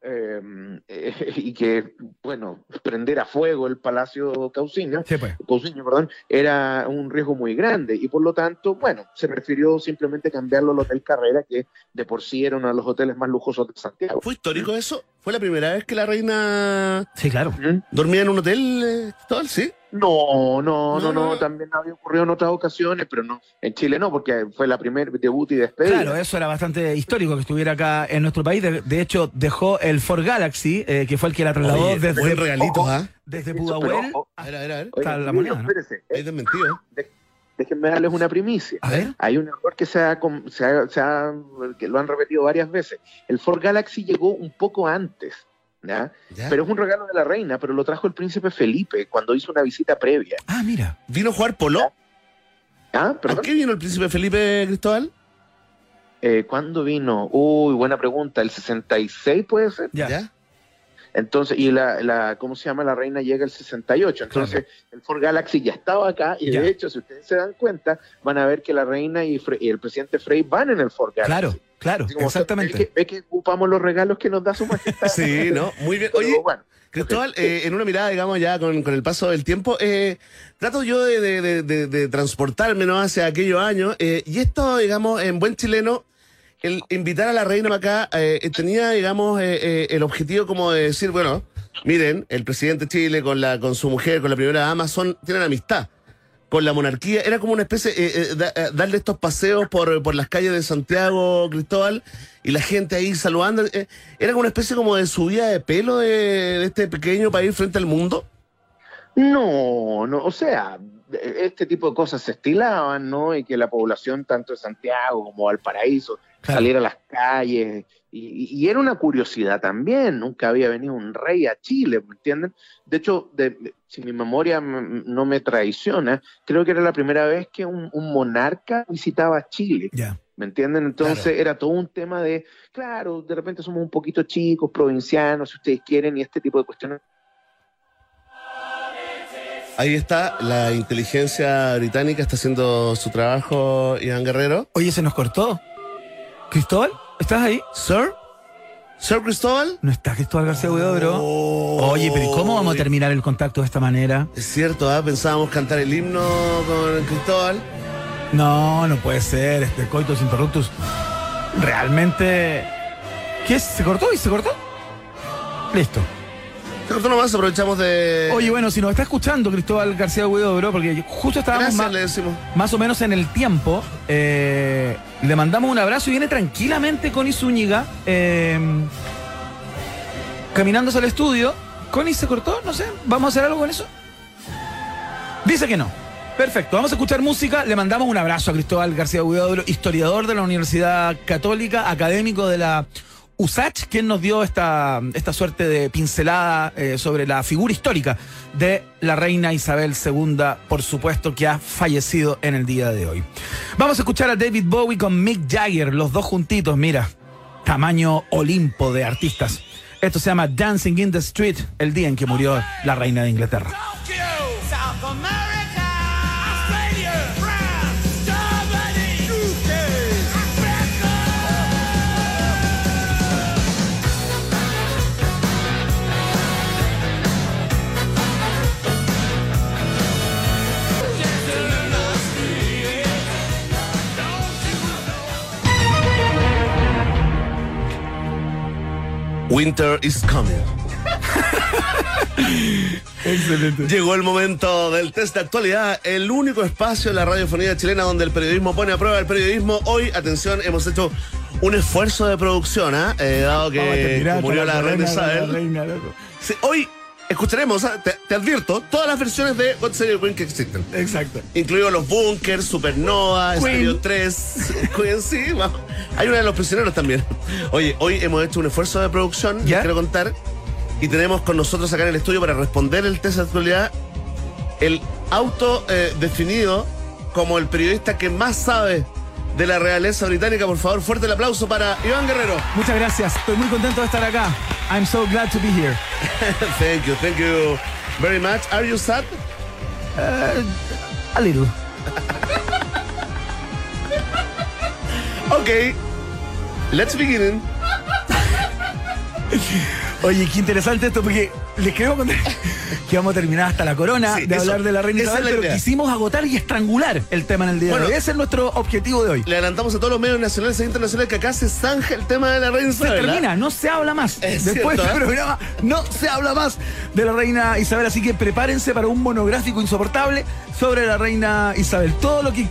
eh, eh, y que, bueno, prender a fuego el palacio Cauciño, Sí, pues. Perdón, era un riesgo muy grande y por lo tanto, bueno, se prefirió simplemente cambiarlo al Hotel Carrera, que de por sí era uno de los hoteles más lujosos de Santiago. ¿Fue histórico eso? ¿Fue la primera vez que la reina Sí, claro. ¿Mm? dormía en un hotel? eh, sí. No, no, No, no, también había ocurrido en otras ocasiones, pero no, en Chile no, porque fue la primer debut y despedida. Claro, eso era bastante histórico que estuviera acá en nuestro país. De, de hecho, dejó el Ford Galaxy, eh, que fue el que la trasladó Oye, desde, buen regalito, Ojo. ¿ah? desde Pudahuel. pero, ojo, A ver, a ver, a ver. Oye, Está la moneda, ¿no? espérese, eh, desmentido. ¿eh? déjenme darles una primicia. A ver. Hay un error que se ha, com- se ha- se ha- que lo han repetido varias veces. El Ford Galaxy llegó un poco antes, Pero es un regalo de la reina, pero lo trajo el príncipe Felipe cuando hizo una visita previa. Ah, mira. ¿Vino a jugar polo? ¿Ah? ¿A ¿Perdón? qué vino el príncipe Felipe Cristóbal? Eh, ¿Cuándo vino? Uy, buena pregunta. ¿El 66 puede ser? Ya. Entonces, y la, la, ¿cómo se llama? La reina llega el 68. Entonces, el Ford Galaxy ya estaba acá y Ya. de hecho, si ustedes se dan cuenta, van a ver que la reina y, Fre- y el presidente Frey van en el Ford Galaxy. Claro, claro, Así como, exactamente. Ve que, ve que ocupamos los regalos que nos da su majestad. Sí, ¿no? Muy bien. Pero Oye, bueno, Cristóbal, eh, en una mirada, digamos, ya con, con el paso del tiempo, eh, trato yo de, de- de- de- de transportarme ¿no? hacia aquellos años, eh, y esto, digamos, en buen chileno, el invitar a la reina acá eh, tenía, digamos, eh, eh, el objetivo como de decir, bueno, miren, el presidente de Chile con la con su mujer, con la primera dama, son, tienen amistad con la monarquía. Era como una especie, eh, eh, da- eh, darle estos paseos por, por las calles de Santiago, Cristóbal, y la gente ahí saludando. eh, era como una especie como de subida de pelo de, de este pequeño país frente al mundo. No, no, o sea, este tipo de cosas se estilaban, ¿no? Y que la población, tanto de Santiago como Valparaíso, Claro. saliera a las calles. Y, era una curiosidad también, nunca había venido un rey a Chile, ¿me entienden? De hecho, de- si mi memoria no me traiciona, creo que era la primera vez que un, un monarca visitaba Chile. Ya. ¿Me entienden? Entonces era todo un tema de, claro, de repente somos un poquito chicos, provincianos, si ustedes quieren, y este tipo de cuestiones. Ahí está, la inteligencia británica está haciendo su trabajo, Iván Guerrero. Oye, se nos cortó. ¿Cristóbal? ¿Estás ahí? ¿Sir? ¿Sir Cristóbal? No está Cristóbal García Huidobro. Oye, pero ¿y cómo vamos a terminar el contacto de esta manera? Es cierto, ¿ah? pensábamos cantar el himno con Cristóbal. No, no puede ser, este coitus interruptus. Realmente. ¿Qué? ¿Se cortó y se cortó? Listo. Cortó nomás, aprovechamos de... Oye, bueno, si nos está escuchando Cristóbal García Huidobro, porque justo estábamos Gracias, más, más o menos en el tiempo, eh, le mandamos un abrazo y viene tranquilamente Connie Zúñiga, eh, caminándose al estudio. ¿Connie se cortó? No sé, ¿vamos a hacer algo con eso? Dice que no. Perfecto, vamos a escuchar música. Le mandamos un abrazo a Cristóbal García Huidobro, historiador de la Universidad Católica, académico de la USACH, quien nos dio esta, esta suerte de pincelada eh, sobre la figura histórica de la reina Isabel II, por supuesto, que ha fallecido en el día de hoy. Vamos a escuchar a David Bowie con Mick Jagger, los dos juntitos, mira, tamaño Olimpo de artistas. Esto se llama Dancing in the Street, el día en que murió la reina de Inglaterra. Winter is coming. Excelente. Llegó el momento del test de actualidad, el único espacio en la radiofonía chilena donde el periodismo pone a prueba el periodismo. Hoy, atención, hemos hecho un esfuerzo de producción, ¿ah? Eh, dado que, murió la reina la Isabel. reina, loco. Sí, hoy escucharemos, ¿ah? te, te advierto, todas las versiones de God Save the Queen que existen. Exacto. Incluidos los Bunkers, Supernova. Stereo 3, Queen, sí, vamos. Hay una de los prisioneros también. Oye, hoy hemos hecho un esfuerzo de producción, les ¿Ya? quiero contar, y tenemos con nosotros acá en el estudio para responder el test de actualidad el auto eh, definido como el periodista que más sabe de la realeza británica. Por favor, fuerte el aplauso para Iván Guerrero. Muchas gracias. Estoy muy contento de estar acá. I'm so glad to be here. thank you, thank you very much. Are you sad? A little. Ok. Let's begin. Oye, qué interesante esto porque les queremos contar que vamos a terminar hasta la corona Sí, de eso- hablar de la reina Isabel, la pero idea. quisimos agotar y estrangular el tema en el día Bueno. de hoy. Ese es nuestro objetivo de hoy. Le adelantamos a todos los medios nacionales e internacionales que acá se zanja el tema de la reina Se Isabel. ¿ah? termina, no se habla más. Es Después del ¿eh? programa no se habla más de la reina Isabel, así que prepárense para un monográfico insoportable sobre la reina Isabel. Todo lo que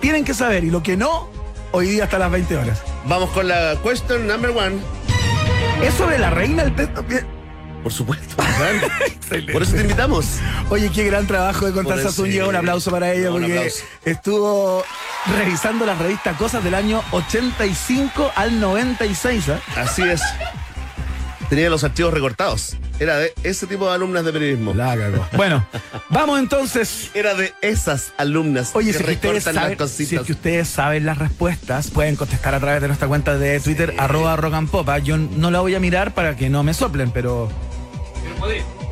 tienen que saber y lo que no, hoy día hasta las 20 horas. Vamos con la question number one. ¿Es sobre la reina el? Por supuesto. Por eso te invitamos. Oye, qué gran trabajo de eso, Zúñiga. sí. Un aplauso para ella No, porque estuvo revisando la revista Cosas del año 85 al 96. ¿ah? Así es. Tenía los archivos recortados. Era de ese tipo de alumnas de periodismo. La cagó. Bueno, vamos entonces. Era de esas alumnas Oye, que si, ustedes las saben, cositas. si es que ustedes saben las respuestas, pueden contestar a través de nuestra cuenta de Twitter, arroba rock and pop. ¿ah? Yo no la voy a mirar para que no me soplen, pero.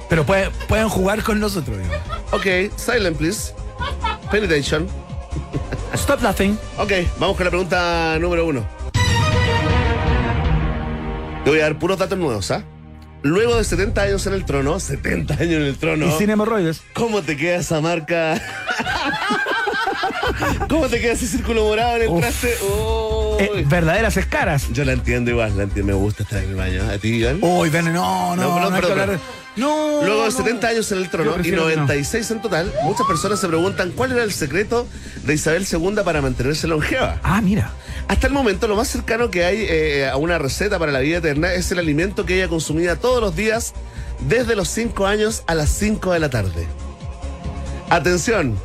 Pero pueden, pueden jugar con nosotros. digo. Ok, silent please. Pay attention. Stop laughing. Ok, vamos con la pregunta número uno. Te voy a dar puros datos nuevos, ¿ah? Luego de 70 años en el trono, 70 años en el trono. Y sin hemorroides. ¿Cómo te queda esa marca? ¿Cómo te queda ese círculo morado en el Uf. traste? Oh. Eh, verdaderas escaras. Yo la entiendo igual, la entiendo, me gusta estar en el baño. ¿A ti, Iván? Uy, ven, no, no, No, no, perdón, hay que perdón, hablar de- No. Luego de no. 70 años en el trono y prefiero que no. 96 en total, muchas personas se preguntan cuál era el secreto de Isabel II para mantenerse longeva. Ah, mira. Hasta el momento, lo más cercano que hay eh, a una receta para la vida eterna es el alimento que ella consumía todos los días desde los 5 años a las 5 de la tarde. Atención,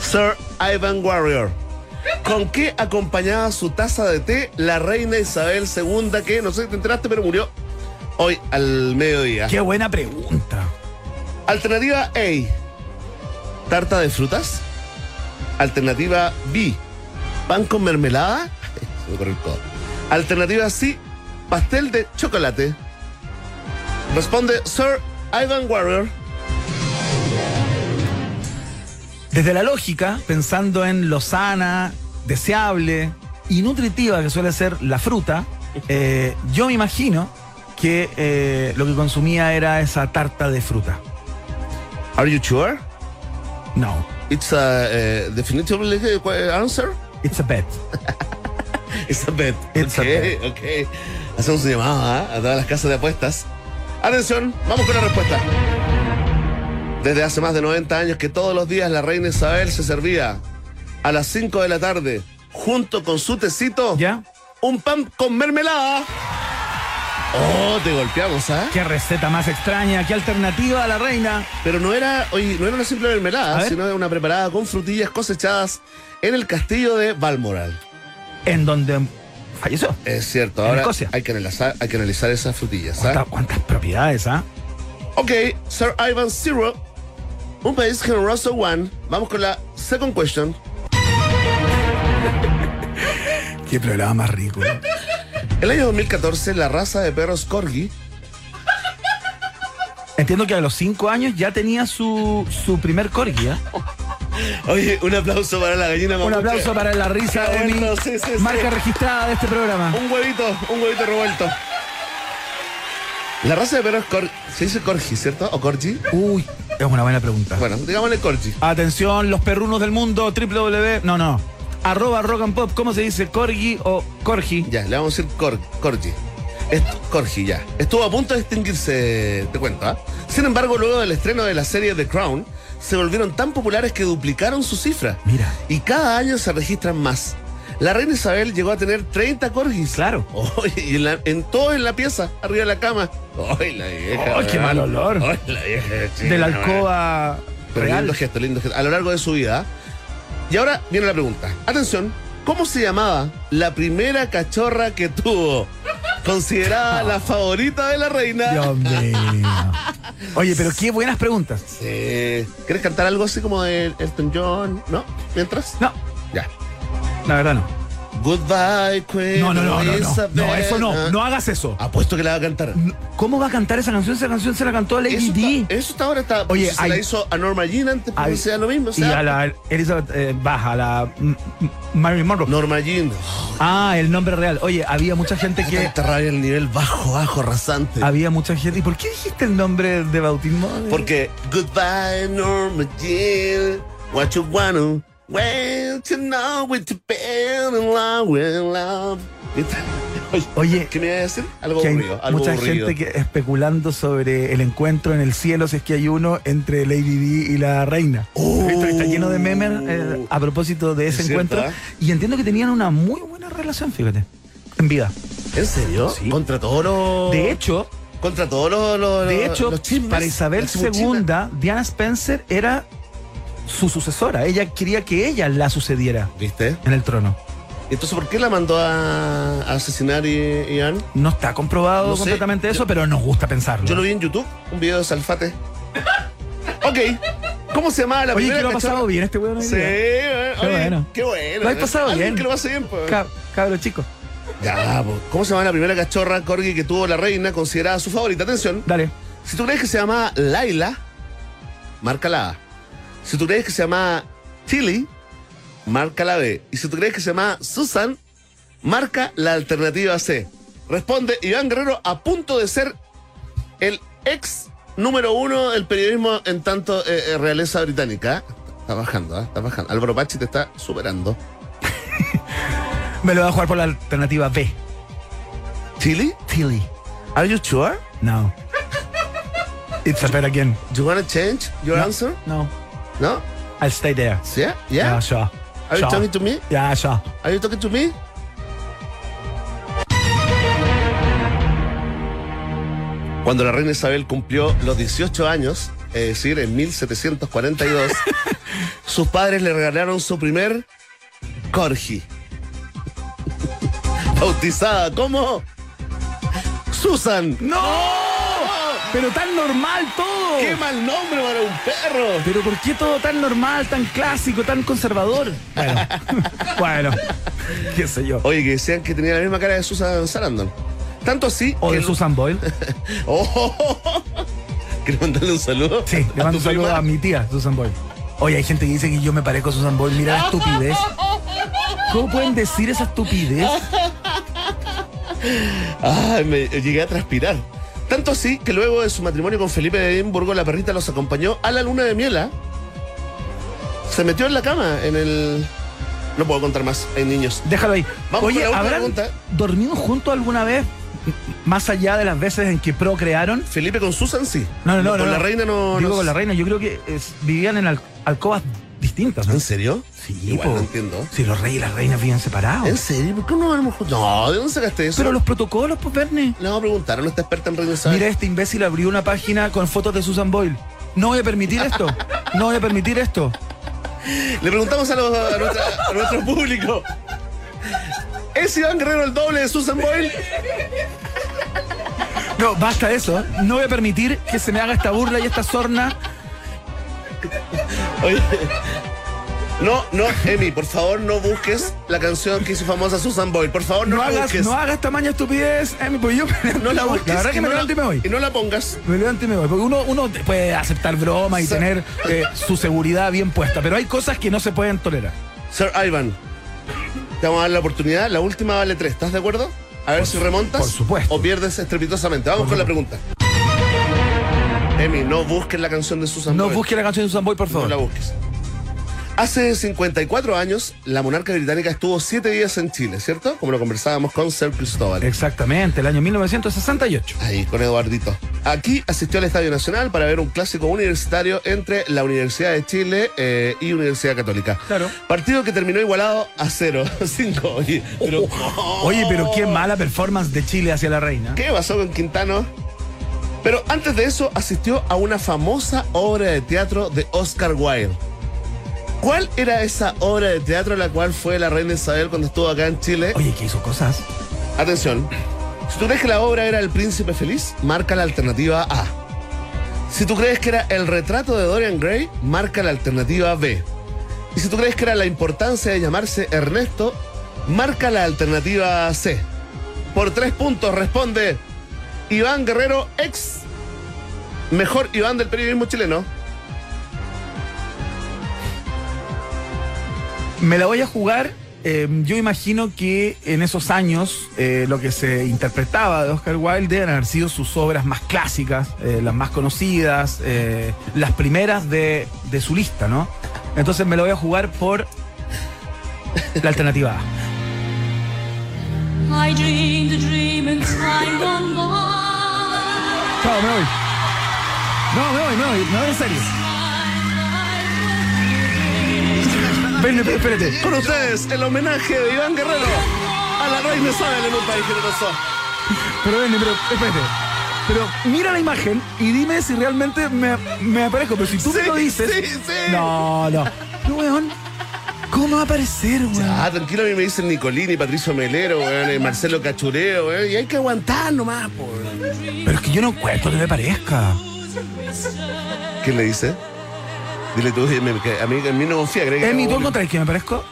Sir Ivan Warrior. ¿Con qué acompañaba su taza de té la reina Isabel II que, no sé si te enteraste, pero murió hoy al mediodía? Qué buena pregunta. Alternativa A, tarta de frutas. Alternativa B, pan con mermelada. Se me corrió todo. Alternativa C, pastel de chocolate. Responde Sir Ivan Warrior. Desde la lógica, pensando en lo sana, deseable y nutritiva que suele ser la fruta, eh, yo me imagino que eh, lo que consumía era esa tarta de fruta. Are you sure? No, It's a eh, definitively eh, answer. it's a bet. It's a bet. It's a ok, bet. ok. Hacemos un llamado ¿ah? a todas las casas de apuestas. Atención, vamos con la respuesta. Desde hace más de 90 años que todos los días la reina Isabel se servía a las 5 de la tarde, junto con su tecito, ¿Ya? un pan con mermelada. Oh, te golpeamos, ¿ah? Qué receta más extraña, qué alternativa a la reina. Pero no era, oye, no era una simple mermelada, sino una preparada con frutillas cosechadas en el castillo de Balmoral. En donde falleció. Es cierto, En ahora Escocia. hay que, analizar, hay que analizar esas frutillas. ¿ah? ¿Cuántas, cuántas propiedades, ah? Ok, Sir Ivan Zero, un país generoso one. Vamos con la second question. Qué programa más rico. El año 2014, la raza de perros Corgi Entiendo que a los cinco años ya tenía su, su primer corgi, ¿ah? Oye, un aplauso para la gallina Un mapuche. aplauso para la risa de mi bueno, sí, sí, sí. marca registrada de este programa. Un huevito, un huevito revuelto. La raza de perros Corgi, se dice Corgi, ¿cierto? ¿O Corgi? Uy, es una buena pregunta. Bueno, digámosle Corgi. Atención, los perrunos del mundo, www. No, no. Arroba rock and pop, ¿cómo se dice? Corgi o corgi. Ya, le vamos a decir Cor- Corgi. Corgi, ya. Estuvo a punto de extinguirse, te cuento, ¿ah? Sin embargo, luego del estreno de la serie The Crown, se volvieron tan populares que duplicaron su cifra. Mira. Y cada año se registran más. La reina Isabel llegó a tener 30 corgis. Claro. Oye, y en, la- en todo en la pieza, arriba de la cama. ¡Ay, la vieja! Ay, qué mal olor. ¡Ay, la vieja! De la alcoba Pero real. lindo gesto, lindo gesto. A lo largo de su vida. Y ahora viene la pregunta. Atención, ¿cómo se llamaba la primera cachorra que tuvo? Considerada la favorita de la reina. Dios mío. Oye, pero qué buenas preguntas. Sí. ¿Quieres cantar algo así como de Elton John? ¿No? ¿Mientras? No. La verdad no. Goodbye, Queen. No, no, no, no, no. Eso no. No hagas eso. Apuesto que la va a cantar. ¿Cómo va a cantar esa canción? Esa canción se la cantó Lady Eso D. eso está ahora está. Oye, se la hizo a Norma Jean antes, porque sea lo mismo. Y a la Elizabeth eh, Baja, a la Marilyn Monroe. Norma Jean. Ah, el nombre real. Oye, había mucha gente que. Tanta rabia el nivel bajo, bajo, rasante. Había mucha gente. ¿Y por qué dijiste el nombre de bautismo? Porque goodbye Norma Jean, what you wanna, when to know with to be in love with love. Oye, ¿Qué me iba a decir? Algo que aburrido, algo mucha aburrido. gente que especulando sobre el encuentro en el cielo, si es que hay uno, entre Lady Di y la reina. Oh. Está lleno de memes eh, a propósito de ese Es cierto, encuentro. ¿ah? Y entiendo que tenían una muy buena relación, fíjate, en vida. ¿En serio? Sí. Contra todos los... De hecho, Contra todos los... los- de hecho, los para Isabel. II, Diana Spencer era su sucesora. Ella quería que ella la sucediera ¿Viste? en el trono. Entonces, ¿por qué la mandó a, a asesinar Ian? No está comprobado No sé. completamente Yo- eso, pero nos gusta pensarlo. Yo lo vi en YouTube, un video de Salfate. ok. ¿Cómo se llamaba la Oye, primera que lo ha pasado bien este weón Sí, eh, Qué oye, bueno. Qué bueno. Lo has pasado Alguien bien. que lo pase bien, pues. Ca- Cabro chico. Ya, pues. ¿Cómo se llama la primera cachorra corgi que tuvo la reina considerada su favorita? Atención. Dale. Si tú crees que se llama Laila, marca la A. Si tú crees que se llama Tilly, marca la B. Y si tú crees que se llama Susan, marca la alternativa C. Responde Iván Guerrero a punto de ser el ex número uno del periodismo en tanto eh, eh, realeza británica. Está bajando, ¿ah? está bajando. Álvaro Pachi te está superando. Me lo voy a jugar por la alternativa B. ¿Tilly? Tilly. Are you sure? No. It's a bet again. Do you want to change your No. answer? No. No? I'll stay there. Yeah? Yeah? Yeah, sure. Are you Sure. talking to me? Yeah, sure. Are you talking to me? Cuando la reina Isabel cumplió los 18 años, es decir, en 1742, sus padres le regalaron su primer corgi. Bautizada como Susan. ¡No! Pero tan normal todo. ¡Qué mal nombre para un perro! Pero ¿por qué todo tan normal, tan clásico, tan conservador? Bueno, bueno, qué sé yo. Oye, que decían que tenía la misma cara de Susan Sarandon. Tanto así O que de Susan Boyle. Oh, ¿Quieres mandarle un saludo? Sí, le ¿A mando un saludo prima? a mi tía, Susan Boyle. Oye, hay gente que dice que yo me parezco a Susan Boyle. Mira la estupidez. ¿Cómo pueden decir esa estupidez? Ay, me llegué a transpirar. Tanto así que luego de su matrimonio con Felipe de Edimburgo, la perrita los acompañó a la luna de miel. ¿ah? Se metió en la cama, en el. No puedo contar más, hay niños. Déjalo ahí. Vamos Oye, ¿habrán pregunta. dormido juntos alguna vez? Más allá de las veces en que procrearon. Felipe con Susan sí. No, no, no. Con no, la no. reina no. Digo no con la reina. Yo creo que es- vivían en al- alcobas distintas, ¿no? ¿En serio? Sí, Igual po. no entiendo. Si los reyes y las reinas vivían separados. ¿En serio? ¿Por qué no vamos juntos? No, ¿de dónde sacaste eso? Pero los protocolos, pues, Verne. Le vamos a preguntar a nuestra experta en Isabel. Mira, este imbécil abrió una página con fotos de Susan Boyle. No voy a permitir esto. No voy a permitir esto. Le preguntamos a, los- a nuestra- a nuestro público. ¿Es Iván Guerrero el doble de Susan Boyle? No, basta eso. No voy a permitir que se me haga esta burla y esta sorna. Oye. No, no, Emi, por favor no busques la canción que hizo famosa Susan Boyle. Por favor, no, No la hagas, busques. no hagas tamaña estupidez. Emi, pues yo me No la busques. La verdad que me no levanto y me voy. Y no la pongas. Me levanto y me voy. Porque uno, uno puede aceptar broma y tener eh, su seguridad bien puesta. Pero hay cosas que no se pueden tolerar. Sir Ivan, te vamos a dar la oportunidad. La última vale tres. ¿Estás de acuerdo? A ver si remontas. por supuesto. O pierdes estrepitosamente. Vamos con la pregunta. Emi, no busques la canción de Susan No Boyle. busque la canción de Susan Boyle, por No favor. la busques. Hace 54 años, la monarca británica estuvo siete días en Chile, ¿cierto? Como lo conversábamos con Sir Cristóbal. Exactamente, el año 1968. Ahí, con Eduardito. Aquí asistió al Estadio Nacional para ver un clásico universitario entre la Universidad de Chile eh, y Universidad Católica. Claro. Partido que terminó igualado a cero. Cinco. Oye, pero. Oye, pero qué mala performance de Chile hacia la reina. ¿Qué pasó con Quintano? Pero antes de eso asistió a una famosa obra de teatro de Oscar Wilde. ¿Cuál era esa obra de teatro a la cual fue la reina Isabel cuando estuvo acá en Chile? Oye, que hizo cosas. Atención. Si tú crees que la obra era El Príncipe Feliz, marca la alternativa A. Si tú crees que era El retrato de Dorian Gray, marca la alternativa B. Y si tú crees que era La importancia de llamarse Ernesto, marca la alternativa C. Por tres puntos responde Iván Guerrero, ex mejor Iván del periodismo chileno. Me la voy a jugar. eh, yo imagino que en esos años eh, lo que se interpretaba de Oscar Wilde deben haber sido sus obras más clásicas, eh, las más conocidas, eh, las primeras de, de su lista, ¿no? Entonces me lo voy a jugar por la alternativa A. I dreamed a dream in time gone by. Chao, me voy. No, me voy, me voy, me voy en serio. Ven, ven, espérate. Con ustedes, el homenaje de Iván Guerrero a la reina Isabel en un país generoso. Pero ven, pero espérate. Pero mira la imagen y dime si realmente me, me aparezco. Pero si tú me Sí, lo dices. sí, sí. No, no. Pero weón, ¿cómo va a aparecer, weón? Ah, tranquilo, a mí me dicen Nicolini, Patricio Melero, weón, Marcelo Cachureo, weón, y hay que aguantar nomás, weón. Pero es que yo no encuentro que me parezca. ¿Qué le dice? Dile tú, dime, que a mí, a mí no confía, cree que Emi, ¿tú encontrás que me parezco?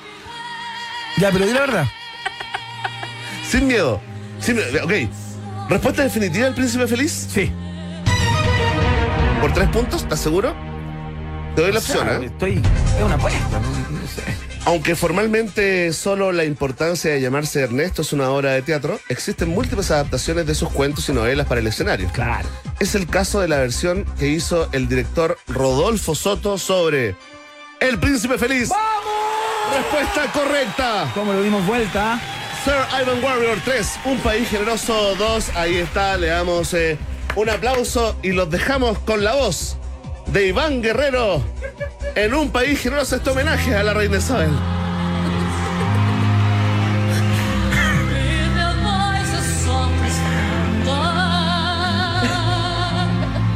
Ya, pero di la verdad. Sin miedo. Sin miedo. Ok. ¿Respuesta definitiva del príncipe feliz? Sí. ¿Por tres puntos? ¿Estás seguro? Te doy la O sea, opción, ¿eh? Estoy. Es una apuesta. Aunque formalmente solo la importancia de llamarse Ernesto es una obra de teatro, existen múltiples adaptaciones de sus cuentos y novelas para el escenario. Claro. Es el caso de la versión que hizo el director Rodolfo Soto sobre El Príncipe Feliz. ¡Vamos! Respuesta correcta. ¿Cómo lo dimos vuelta? Sir Ivan Warrior 3, Un País Generoso 2. Ahí está, le damos eh, un aplauso y los dejamos con la voz de Iván Guerrero en Un País Generoso. Este homenaje a la reina Isabel.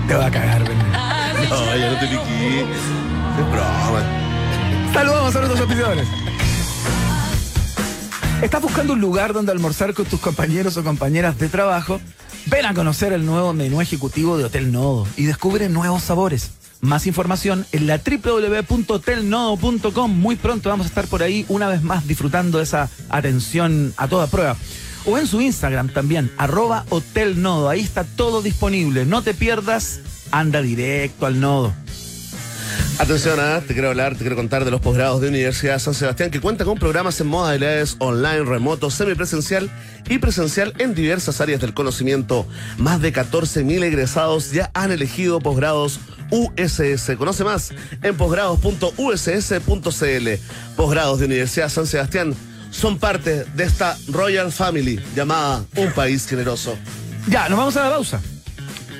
Te va a cagar, Bernie. No, ya no te piqué. Es broma. Saludamos a nuestros auspiciadores. ¿Estás buscando un lugar donde almorzar con tus compañeros o compañeras de trabajo? Ven a conocer el nuevo menú ejecutivo de Hotel Nodo y descubre nuevos sabores. Más información en la www.hotelnodo.com. Muy pronto vamos a estar por ahí una vez más disfrutando de esa atención a toda prueba. O en su Instagram también, arroba Hotel Nodo. Ahí está todo disponible. No te pierdas, anda directo al nodo. Atención, ¿ah? te quiero hablar, te quiero contar de los posgrados de Universidad San Sebastián que cuenta con programas en modalidades online, remoto, semipresencial y presencial en diversas áreas del conocimiento. Más de 14.000 egresados ya han elegido posgrados USS. Conoce más en posgrados.uss.cl. Posgrados de Universidad San Sebastián son parte de esta Royal Family llamada Un País Generoso. Ya, nos vamos a la pausa.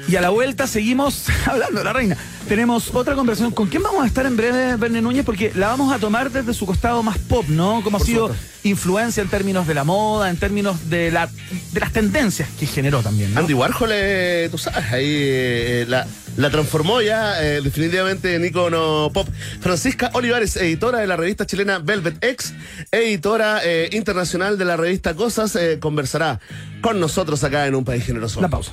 Y a la vuelta seguimos hablando de la reina. Tenemos otra conversación. ¿Con quién vamos a estar en breve, Verne Núñez? Porque la vamos a tomar desde su costado más pop, ¿no? Como ha sido supuesto. influencia en términos de la moda, en términos de, la, de las tendencias que generó también, ¿no? Andy Warhol, eh, tú sabes, ahí eh, la, la transformó ya eh, definitivamente en icono pop. Francisca Olivares, editora de la revista chilena Velvet X, editora eh, internacional de la revista Cosas, eh, conversará con nosotros acá en Un País Generoso. La pausa.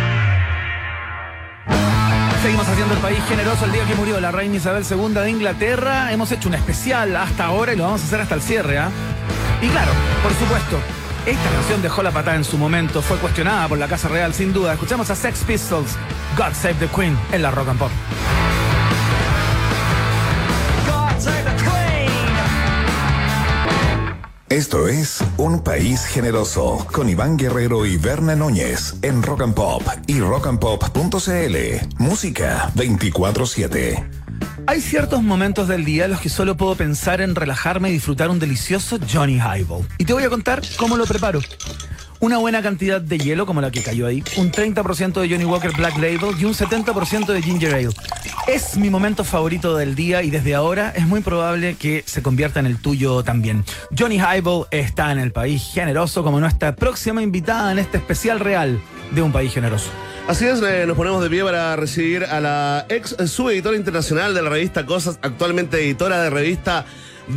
Seguimos haciendo el país generoso el día que murió la reina Isabel II de Inglaterra. Hemos hecho un especial hasta ahora y lo vamos a hacer hasta el cierre, ¿ah? Y claro, por supuesto, esta canción dejó la patada en su momento, fue cuestionada por la Casa Real sin duda. Escuchamos a Sex Pistols, God Save the Queen, en la Rock and Pop. Esto es Un País Generoso con Iván Guerrero y Berna Núñez en Rock and Pop y rockandpop.cl. Música 24-7. Hay ciertos momentos del día en los que solo puedo pensar en relajarme y disfrutar un delicioso Johnny Highball. Y te voy a contar cómo lo preparo. Una buena cantidad de hielo, como la que cayó ahí, un 30% de Johnny Walker Black Label y un 70% de Ginger Ale. Es mi momento favorito del día y desde ahora es muy probable que se convierta en el tuyo también. Johnny Highball está en el país generoso como nuestra próxima invitada en este especial real de un país generoso. Así es, eh, nos ponemos de pie para recibir a la ex subeditora internacional de la revista Cosas, actualmente editora de revista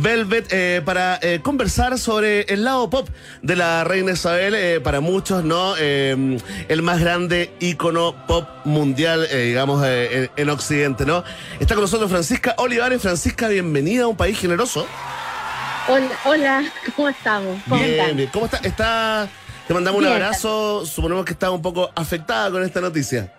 Velvet, eh, para eh, conversar sobre el lado pop de la reina Isabel, eh, para muchos, ¿no? Eh, el más grande ícono pop mundial, digamos, en, en Occidente, ¿no? Está con nosotros Francisca Olivares. Francisca, bienvenida a un país generoso. Hola, hola, ¿cómo estamos? ¿Cómo Bien, están? bien. ¿Cómo está? está? Te mandamos un abrazo. Suponemos que está un poco afectada con esta noticia.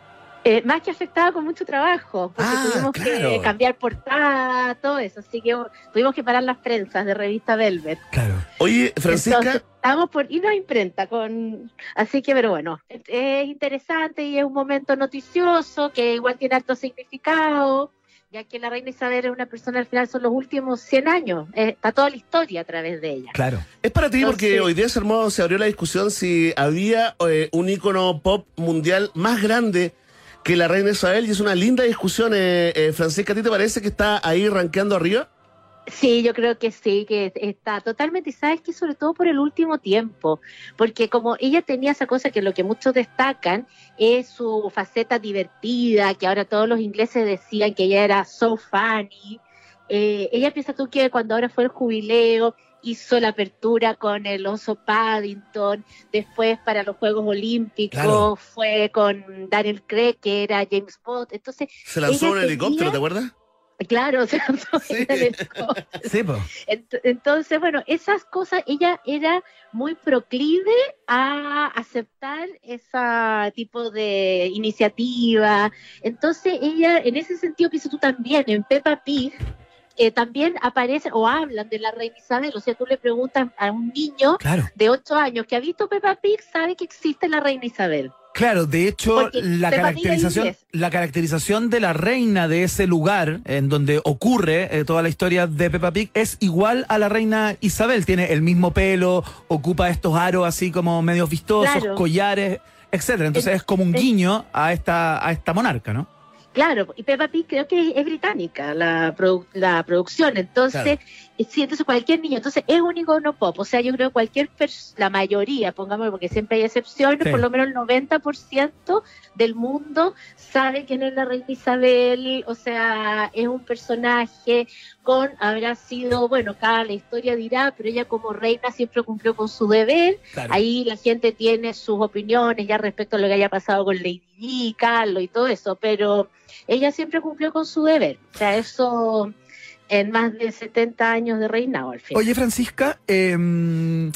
Eh, más que afectada con mucho trabajo, porque Ah, tuvimos claro. que cambiar portada, todo eso, así que tuvimos que parar las prensas de revista Velvet. Claro. Oye, Francisca. Entonces, estábamos por irnos a imprenta con, así que, pero bueno, es, es interesante y es un momento noticioso que igual tiene alto significado, ya que la reina Isabel es una persona al final son los últimos 100 años, eh, está toda la historia a través de ella. Claro. Es para ti porque hoy día se armó, se abrió la discusión si había eh, un ícono pop mundial más grande que la reina Isabel y es una linda discusión. Eh, eh, Francisca, ¿a ti te parece que está ahí rankeando arriba? Sí, yo creo que sí, que está totalmente, y sabes que sobre todo por el último tiempo, porque como ella tenía esa cosa que lo que muchos destacan es su faceta divertida, que ahora todos los ingleses decían que ella era so funny, eh, ella piensa tú que cuando ahora fue el jubileo hizo la apertura con el oso Paddington, después para los Juegos Olímpicos Claro. fue con Daniel Craig, que era James Bond, entonces Se lanzó Ella un helicóptero, tenía- ¿te acuerdas? Claro, o sea, no Sí. era del co- Sí, Entonces, bueno, esas cosas, ella era muy proclive a aceptar ese tipo de iniciativa. Entonces, ella, en ese sentido, pienso tú también, en Peppa Pig, eh, también aparecen o hablan de la reina Isabel. O sea, tú le preguntas a un niño Claro. de 8 años que ha visto Peppa Pig, sabe que existe la reina Isabel. Claro, de hecho, Porque la caracterización, la caracterización de la reina de ese lugar en donde ocurre eh, toda la historia de Peppa Pig es igual a la reina Isabel. Tiene el mismo pelo, ocupa estos aros así como medios vistosos, Claro. collares, etcétera. Entonces En- es como un guiño a esta, a esta monarca, ¿no? Claro, y Peppa Pig creo que es británica la, la producción, entonces. Sí, entonces cualquier niño, entonces es un icono pop, o sea, yo creo que cualquier la mayoría, pongámoslo porque siempre hay excepciones, Sí. por lo menos el 90% del mundo sabe quién es la reina Isabel, o sea, es un personaje con, habrá sido, bueno, cada la historia dirá, pero ella como reina siempre cumplió con su deber, Claro. Ahí la gente tiene sus opiniones ya respecto a lo que haya pasado con Lady Di, Carlos y todo eso, pero ella siempre cumplió con su deber. O sea, eso en más de 70 años de reinado al fin. Oye, Francisca, em,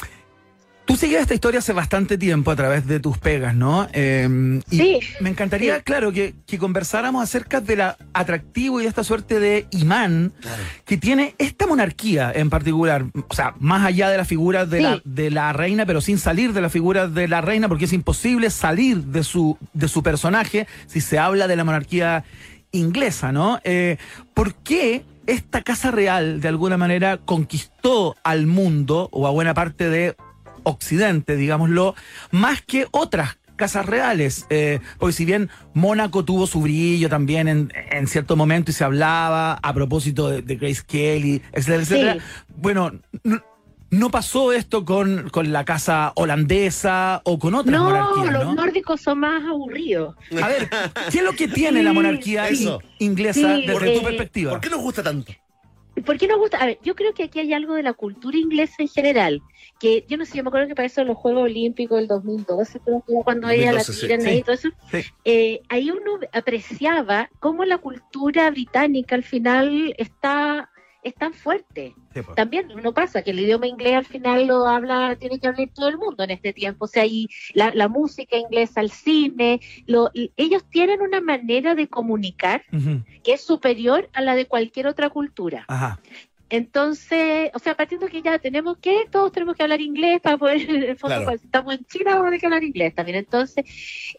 tú sigues esta historia hace bastante tiempo a través de tus pegas, ¿no? Em, y Sí, me encantaría, sí. claro, que, que conversáramos acerca del atractivo y de esta suerte de imán Claro. que tiene esta monarquía en particular. O sea, más allá de la figura de, Sí. la, de la reina, pero sin salir de la figura de la reina, porque es imposible salir de su, de su personaje si se habla de la monarquía inglesa, ¿no? Eh, ¿Por qué esta casa real de alguna manera conquistó al mundo o a buena parte de Occidente, digámoslo, más que otras casas reales? Eh, porque si bien Mónaco tuvo su brillo también en, en cierto momento y se hablaba a propósito de, de Grace Kelly, etcétera, etcétera, bueno, no, no pasó esto con, con la casa holandesa o con otras no, monarquías, los ¿no? nórdicos son más aburridos. A ver, ¿qué es lo que tiene la monarquía Eso. inglesa Sí, desde tu eh, perspectiva? ¿Por qué nos gusta tanto? ¿Por qué nos gusta? A ver, yo creo que aquí hay algo de la cultura inglesa en general, que yo no sé, yo me acuerdo que para eso los Juegos Olímpicos del 2012, creo que cuando ella la 2012, sí. tiran ahí y todo eso, Sí. eh, ahí uno apreciaba cómo la cultura británica al final está, es tan fuerte. Sí, pues. También no pasa que el idioma inglés al final lo habla, tiene que hablar todo el mundo en este tiempo. O sea, y la, la música inglesa, el cine, lo, ellos tienen una manera de comunicar que es superior a la de cualquier otra cultura. Ajá. Entonces, o sea, partiendo que ya tenemos que, todos tenemos que hablar inglés para poder, en el fondo, Claro. cuando estamos en China, vamos a tener que hablar inglés también. Entonces,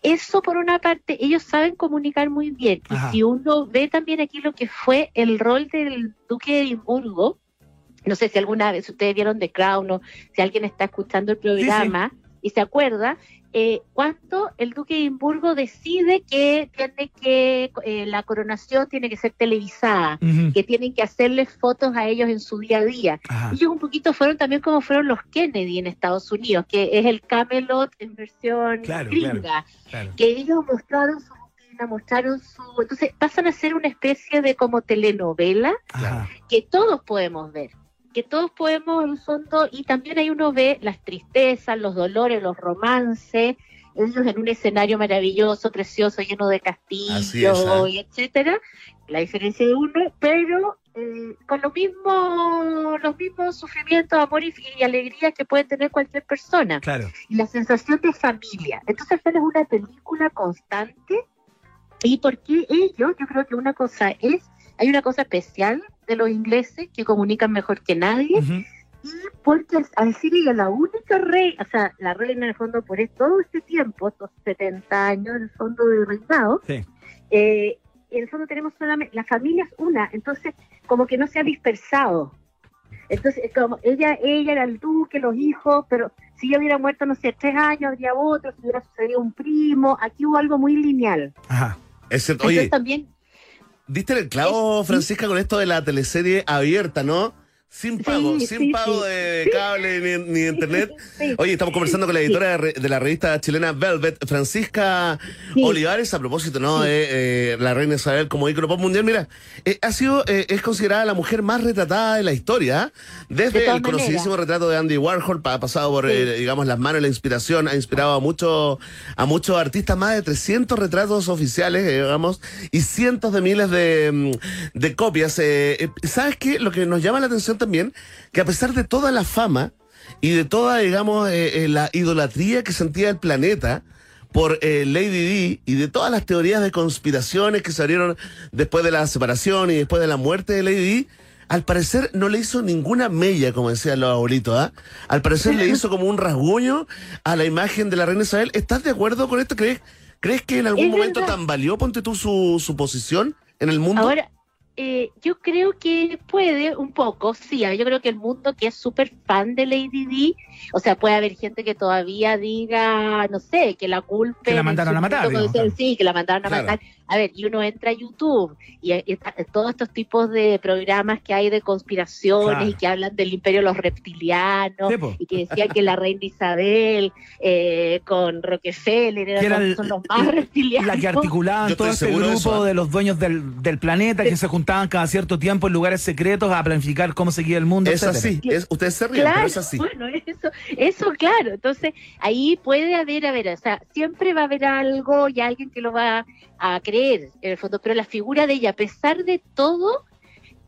eso por una parte, ellos saben comunicar muy bien. Y si uno ve también aquí lo que fue el rol del duque de Edimburgo, no sé si alguna vez ustedes vieron The Crown o si alguien está escuchando el programa y se acuerda, eh, cuando el duque de Edimburgo decide que tiene que, eh, la coronación tiene que ser televisada que tienen que hacerles fotos a ellos en su día a día. Ajá. Ellos un poquito fueron también como fueron los Kennedy en Estados Unidos, que es el Camelot en versión Claro, gringa, Claro. que ellos mostraron su mostraron su... Entonces pasan a ser una especie de como telenovela Ajá. que todos podemos ver, que todos podemos en el fondo, y también ahí uno ve las tristezas, los dolores, los romances, ellos en un escenario maravilloso, precioso, lleno de castillos, es, ¿ah? y etcétera, la diferencia de uno, pero eh, con lo mismo, los mismos sufrimientos, amor y, y alegría que puede tener cualquier persona Claro. y la sensación de familia. Entonces, es una película constante. ¿Y por qué ellos? Yo creo que una cosa es, hay una cosa especial de los ingleses que comunican mejor que nadie, y porque al- ella la única reina, o sea, la reina en el fondo por todo este tiempo, estos 70 años en el fondo de reinado, Sí. eh, en el fondo tenemos solamente, la familia es una, entonces como que no se ha dispersado. Entonces, como ella, ella era el duque, los hijos, pero si ella hubiera muerto, no sé, tres años, habría otro, si hubiera sucedido un primo, aquí hubo algo muy lineal. Ajá. Oye, también, diste el clavo, Francisca, con esto de la teleserie abierta, ¿no? Sin pago, Sí, sin sí, pago sí. de cable ni, ni de internet. Oye, estamos conversando con la editora de la revista chilena Velvet, Francisca. Olivares, a propósito, ¿no? De eh, la reina Isabel como ícono pop mundial. Mira, eh, ha sido, eh, es considerada la mujer más retratada de la historia, ¿ah? desde De el conocidísimo retrato de Andy Warhol, ha pasado por, eh, digamos, las manos la inspiración, ha inspirado a muchos, a muchos artistas, más de 300 retratos oficiales, eh, digamos, y cientos de miles de, mm, de copias. eh, eh, ¿Sabes qué? Lo que nos llama la atención también, que a pesar de toda la fama y de toda, digamos, eh, eh, la idolatría que sentía el planeta, por eh, Lady Di y de todas las teorías de conspiraciones que se abrieron después de la separación y después de la muerte de Lady Di, al parecer no le hizo ninguna mella, como decían los abuelitos, ¿ah? Al parecer le hizo como un rasguño a la imagen de la reina Isabel. ¿Estás de acuerdo con esto? ¿Crees, ¿crees que en algún momento verdad. tambaleó, ponte tú, su, su posición en el mundo? Ahora, eh, yo creo que puede un poco, sí, yo creo que el mundo que es súper fan de Lady Di, o sea, puede haber gente que todavía diga, no sé, que la culpen. Que la mandaron a matar, como claro. dicen, Sí, que la mandaron a Claro. matar. A ver, y uno entra a YouTube y, eh, está- todos estos tipos de programas que hay de conspiraciones Claro. y que hablan del imperio de los reptilianos Sí, po. y que decían que la reina Isabel eh, con Rockefeller eran era el- son los más reptilianos. La que articulaban todo este seguro de grupo eso, ¿ah? de los dueños del, del planeta que se juntaban cada cierto tiempo en lugares secretos a planificar cómo seguía el mundo. es etcétera. así, es, ustedes se ríen, Claro, pero es así. bueno, eso, eso claro. Entonces, ahí puede haber, a ver, o sea, siempre va a haber algo y alguien que lo va a creer, en el fondo, pero la figura de ella, a pesar de todo,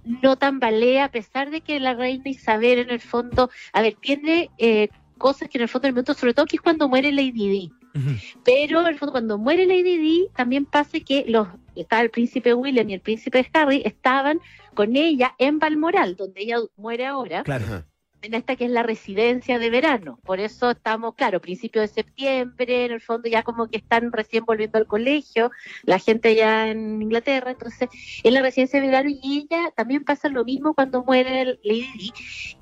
no tambalea, a pesar de que la reina Isabel, en el fondo, a ver, tiene eh, cosas que en el fondo del mundo, sobre todo que es cuando muere Lady Di. Pero en el fondo, cuando muere Lady Di, también pasa que los estaba el príncipe William y el príncipe Harry estaban con ella en Balmoral, donde ella muere ahora Claro. En esta que es la residencia de verano. Por eso estamos, claro, principio de septiembre, en el fondo ya como que están recién volviendo al colegio, la gente ya en Inglaterra, entonces en la residencia de verano y ella también pasa lo mismo cuando muere Lady Di.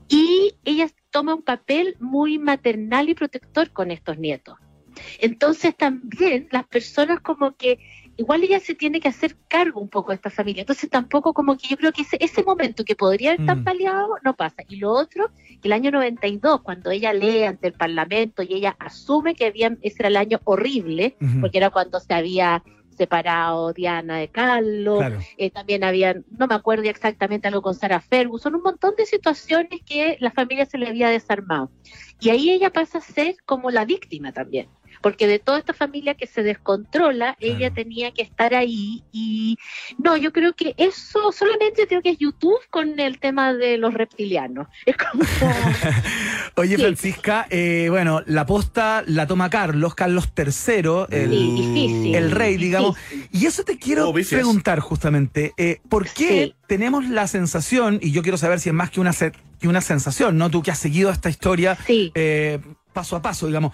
Y ella toma un papel muy maternal y protector con estos nietos. Entonces también las personas como que igual ella se tiene que hacer cargo un poco de esta familia. Entonces tampoco como que yo creo que ese, ese momento que podría haber Mm. tambaleado no pasa. Y lo otro, que el año 92, cuando ella lee ante el Parlamento y ella asume que había, ese era el año horrible, porque era cuando se había separado Diana de Carlos, Claro. eh, también habían, no me acuerdo exactamente algo con Sarah Ferguson, un montón de situaciones que la familia se le había desarmado. Y ahí ella pasa a ser como la víctima también, porque de toda esta familia que se descontrola, ella tenía que estar ahí y no, yo creo que eso solamente creo que es YouTube con el tema de los reptilianos. Es como... Oye, Sí. Francisca, eh, bueno, la posta la toma Carlos, Carlos III, el, Sí, difícil. el rey, digamos. Difícil. Y eso te quiero Oh, preguntar justamente. eh, ¿Por qué Sí. tenemos la sensación, y yo quiero saber si es más que una, que una sensación, ¿no? Tú que has seguido esta historia Sí. eh, paso a paso, digamos.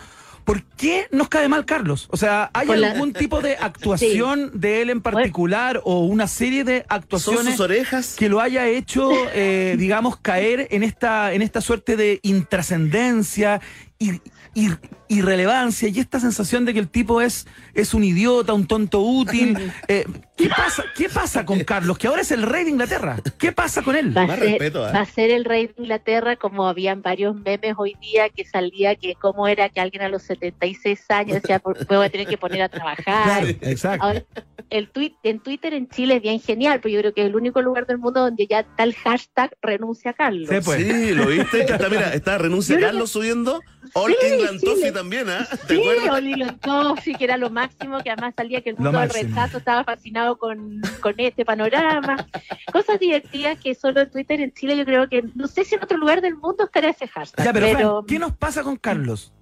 ¿Por qué nos cae mal Carlos? O sea, ¿hay algún tipo de actuación de él en particular o una serie de ¿Son actuaciones sus orejas? que lo haya hecho, eh, digamos, caer en esta, en esta suerte de intrascendencia y, y- irrelevancia y esta sensación de que el tipo es, es un idiota, un tonto útil. Eh, ¿qué, pasa, ¿Qué pasa con Carlos? Que ahora es el rey de Inglaterra. ¿Qué pasa con él? va, a Más ser, respeto, ¿eh? va a ser el rey de Inglaterra, como habían varios memes hoy día que salía que cómo era que alguien a los 76 años decía, "Por- me voy a tener que poner a trabajar. exacto. Ahora, el tweet, en Twitter en Chile es bien genial, pero yo creo que es el único lugar del mundo donde ya está el hashtag renuncia a Carlos. Sí, pues. Sí, lo viste. Está, mira, está renuncia Yo creo Carlos subiendo. All Sí, England sí, Toffee le- también, ¿ah? ¿Te Sí? Olilo Toffee, que era lo máximo, que además salía que el mundo del rechazo estaba fascinado con, con este panorama. Cosas divertidas que solo en Twitter en Chile yo creo que, no sé si en otro lugar del mundo estará ese hashtag. Ya, pero, Fran, pero ¿qué nos pasa con Carlos?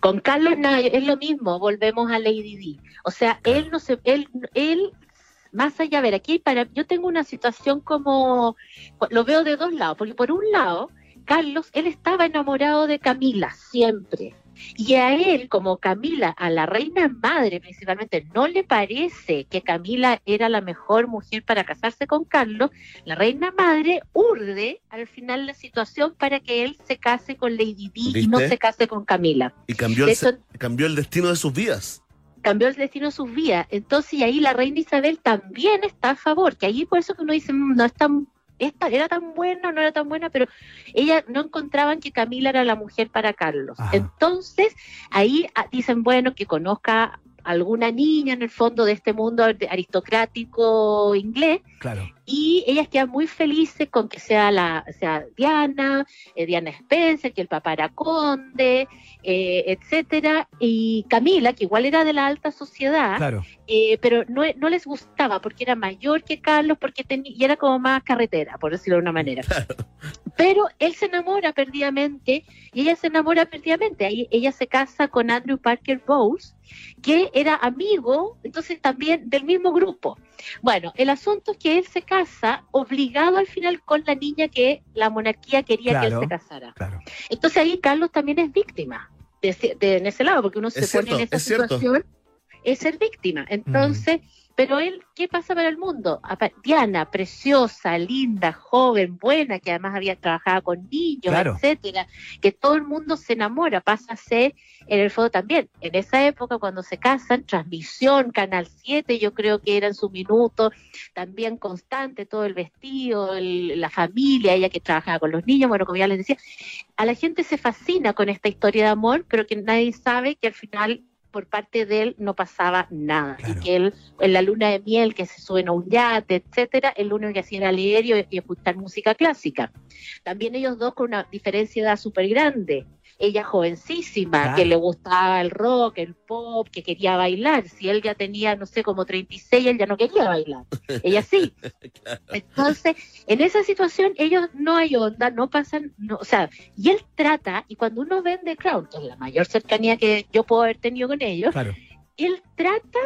con Carlos nada, es lo mismo, volvemos a Lady Di. O sea, él no se, él, él, más allá, a ver, aquí para, yo tengo una situación como, lo veo de dos lados, porque por un lado, Carlos, él estaba enamorado de Camila, siempre. Y a él, como Camila, a la reina madre principalmente, no le parece que Camila era la mejor mujer para casarse con Carlos, la reina madre urde al final la situación para que él se case con Lady Di y no se case con Camila Y cambió el, cambió el destino de sus vidas. cambió el destino de sus vidas. Entonces, y ahí la reina Isabel también está a favor, que ahí por eso que uno dice, "Mm, no es tan esta era tan buena o no era tan buena, pero ella no encontraban que Camila era la mujer para Carlos. Ajá. Entonces, ahí ah, dicen, bueno, que conozca alguna niña en el fondo de este mundo aristocrático inglés Claro. Y ellas quedan muy felices con que sea la sea Diana, eh, Diana Spencer, que el papá era conde, eh, etcétera, y Camila, que igual era de la alta sociedad, Claro. eh, pero no, no les gustaba porque era mayor que Carlos, porque tenía y era como más carretera, por decirlo de una manera. Pero él se enamora perdidamente y ella se enamora perdidamente. Ahí ella se casa con Andrew Parker Bowles, que era amigo, entonces también del mismo grupo. Bueno, el asunto es que él se casa obligado al final con la niña que la monarquía quería que él se casara. Claro. Entonces ahí Carlos también es víctima de, ese- de- en ese lado, porque uno se pone en esa cierto. situación, es ser víctima. Entonces, pero él, ¿qué pasa para el mundo? Diana, preciosa, linda, joven, buena, que además había trabajado con niños, Claro. etcétera, que todo el mundo se enamora, pasa a ser en el fondo también. En esa época, cuando se casan, transmisión, Canal 7, yo creo que era en su minuto, también constante, todo el vestido, el- la familia, ella que trabajaba con los niños, bueno, como ya les decía, a la gente se fascina con esta historia de amor, pero que nadie sabe que al final por parte de él no pasaba nada Claro. y que él en la luna de miel que se suben a un yate, etcétera, el único que hacía era leer y, y escuchar música clásica. También ellos dos con una diferencia de edad súper grande. Ella jovencísima, Claro. que le gustaba el rock, el pop, que quería bailar. Si él ya tenía, no sé, como 36, él ya no quería bailar. Ella sí. Entonces, en esa situación, ellos no hay onda, no pasan, no, o sea, y él trata, y cuando uno ve The Crown, que es la mayor cercanía que yo puedo haber tenido con ellos, Claro. él trata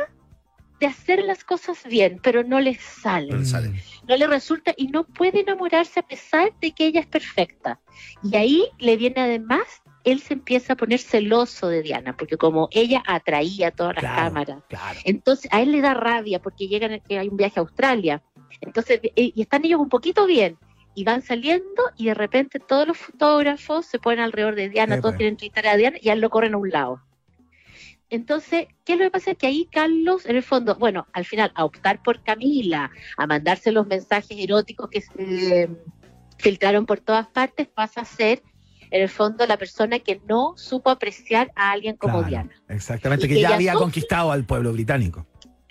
de hacer las cosas bien, pero no le sale, No le sale. Mm. no le resulta y no puede enamorarse a pesar de que ella es perfecta. Y ahí le viene además, él se empieza a poner celoso de Diana, porque como ella atraía todas las Claro. cámaras, Claro. entonces a él le da rabia porque llegan, que hay un viaje a Australia. Entonces, eh, y están ellos un poquito bien. Y van saliendo y de repente todos los fotógrafos se ponen alrededor de Diana, Sí, todos pues. quieren entrevistar a Diana y a él lo corren a un lado. Entonces, ¿qué es lo que pasa? Que ahí Carlos, en el fondo, bueno, al final, a optar por Camila, a mandarse los mensajes eróticos que se eh, filtraron por todas partes, pasa a ser, en el fondo, la persona que no supo apreciar a alguien como Claro, Diana. Exactamente, que que ya ella había conquistado al pueblo británico.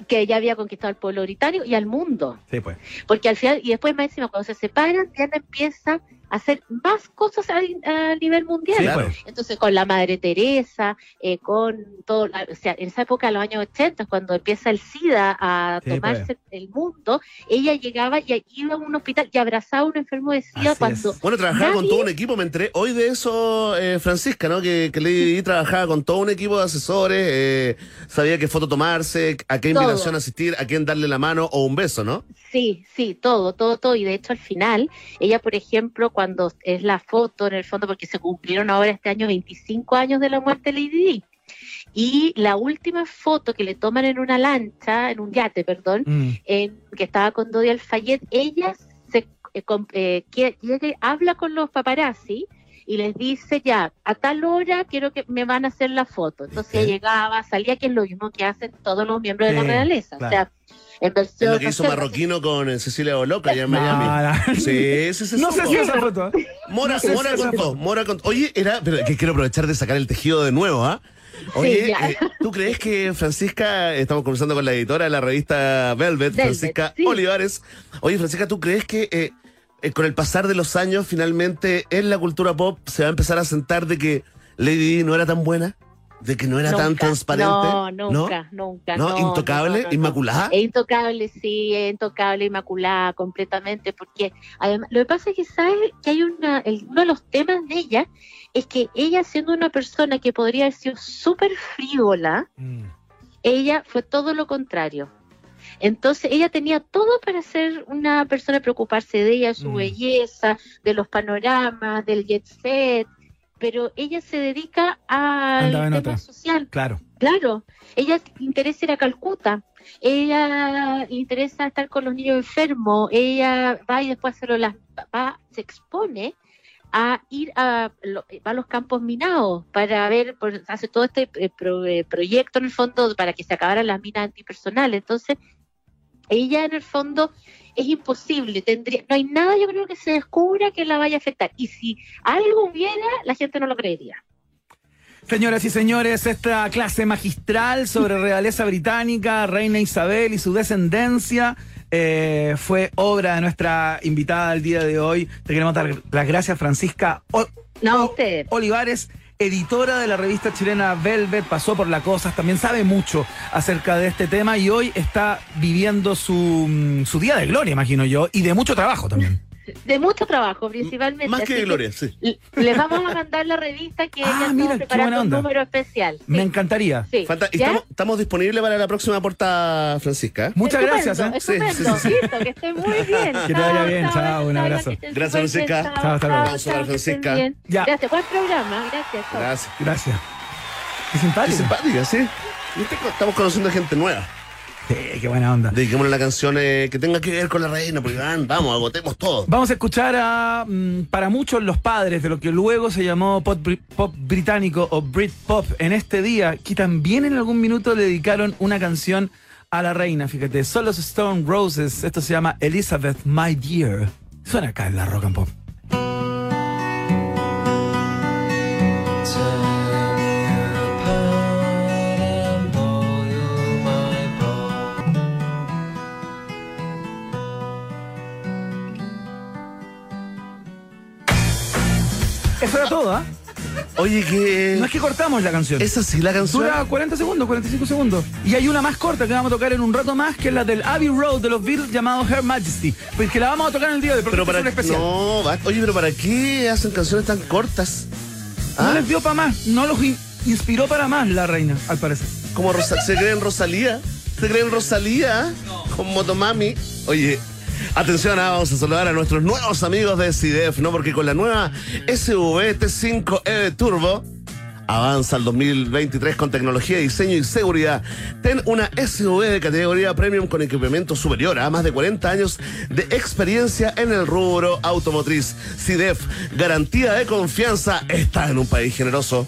que ya había conquistado al pueblo británico y al mundo. Sí, pues. Porque al final, y después más encima, cuando se separan, Diana empieza hacer más cosas a, a nivel mundial. Sí, Claro. Entonces, con la Madre Teresa, eh, con todo, la- o sea, en esa época, en los años 80, cuando empieza el SIDA a Sí, pues. tomarse el mundo, ella llegaba y iba a un hospital y abrazaba a un enfermo de SIDA Así cuando... es. Bueno, trabajaba con todo un equipo, me enteré hoy de eso, eh, Francisca, ¿no? Que, que Lady Di trabajaba con todo un equipo de asesores, eh, sabía qué foto tomarse, a qué Todo. invitación asistir, a quién darle la mano o un beso, ¿no? Sí, sí, todo, todo, todo. Y de hecho, al final, ella, por ejemplo, cuando es la foto, en el fondo, porque se cumplieron ahora este año 25 años de la muerte de Lady Di. Y la última foto que le toman en una lancha, en un yate, perdón, Mm. en, que estaba con Dodi Alfayet, ella se eh, com- eh, que- habla con los paparazzi y les dice ya, a tal hora quiero que me van a hacer la foto. Entonces ella llegaba, salía, que es lo mismo que hacen todos los miembros de la realeza. claro. O sea, en versión... lo que hizo Marroquino con Cecilia Boloca allá en Miami. Nada. Sí, sí, sí. No sé si esa foto. ¿eh? Mora, No sé si Mora esa contó, Mora contó. Oye, era, pero que quiero aprovechar de sacar el tejido de nuevo, ¿ah? Oye, eh, ¿tú crees que Francisca, estamos conversando con la editora de la revista Velvet, Velvet, Francisca sí. Olivares. Oye, Francisca, ¿tú crees que eh, eh, con el pasar de los años, finalmente en la cultura pop se va a empezar a sentar de que Lady Di no era tan buena? ¿De que no era tan transparente? No, nunca, nunca. ¿No? no, ¿Intocable? no, no, no. ¿Inmaculada? Es intocable, sí, es intocable, inmaculada completamente, porque además, lo que pasa es que sabes que hay una, el- uno de los temas de ella es que ella siendo una persona que podría haber sido súper frívola, Mm. ella fue todo lo contrario. Entonces ella tenía todo para ser una persona preocuparse de ella, su Mm. belleza, de los panoramas, del jet set, pero ella se dedica al tema otra. social. Claro. Claro, ella le interesa ir a Calcuta, ella le interesa estar con los niños enfermos, ella va y después hacerlo las va, se expone a ir a, lo- va a los campos minados para ver, por- hace todo este eh, pro- eh, proyecto en el fondo para que se acabaran las minas antipersonales. Entonces, ahí ya en el fondo es imposible, tendría, no hay nada yo creo que se descubra que la vaya a afectar. Y si algo hubiera, la gente no lo creería. Señoras y señores, esta clase magistral sobre realeza británica, Reina Isabel y su descendencia eh, fue obra de nuestra invitada del día de hoy. Te queremos dar las gracias, Francisca O- No, O- ustedes. Olivares, editora de la revista chilena Velvet, pasó por la cosas, también sabe mucho acerca de este tema y hoy está viviendo su, mm, su día de gloria, imagino yo, y de mucho trabajo también. De mucho trabajo, principalmente. Más que de Gloria, sí. Les vamos a mandar la revista que Ah, ella mira, preparando un número especial. Sí, Me encantaría. estamos, estamos disponibles para la próxima portada, Francisca. Muchas Estupendo, gracias. ¿eh? Estupendo, Sí, sí, sí, sí. listo, que esté muy bien. Que te vaya bien, chao, un abrazo. Gracias, Francisca. Chao, hasta luego. chao, chao, Francisca. Ya. Gracias, buen programa, gracias. Gracias. Gracias. Qué Qué simpática, sí. Estamos conociendo gente nueva. Sí, qué buena onda. Dediquémosle una canción eh, que tenga que ver con la reina, porque van, vamos, agotemos todo. Vamos a escuchar a, mm, para muchos, los padres de lo que luego se llamó pop británico o Britpop en este día, que también en algún minuto le dedicaron una canción a la reina. Fíjate, son los Stone Roses. Esto se llama Elizabeth, My Dear. Suena acá en la rock and pop. Eso era todo, ¿ah? Oye, que. No es que cortamos la canción. ¿Es así la canción? Dura 40 segundos, 45 segundos. Y hay una más corta que vamos a tocar en un rato más, que es la del Abbey Road de los Beatles llamado Her Majesty. Porque la vamos a tocar en el día de hoy, Pero para es un especial. No, No, va- oye, pero ¿para qué hacen canciones tan cortas? ¿Ah? les dio para más, no los in- inspiró para más la reina, al parecer. Como Rosa- se creen Rosalía. Se creen Rosalía. Con Motomami. Oye. Atención, ah, vamos a saludar a nuestros nuevos amigos de CIDEF, ¿no? Porque con la nueva SV T5 E Turbo avanza el 2023 con tecnología, diseño y seguridad. Ten una SUV de categoría premium con equipamiento superior a más de 40 años de experiencia en el rubro automotriz. CIDEF, garantía de confianza, está en un país generoso.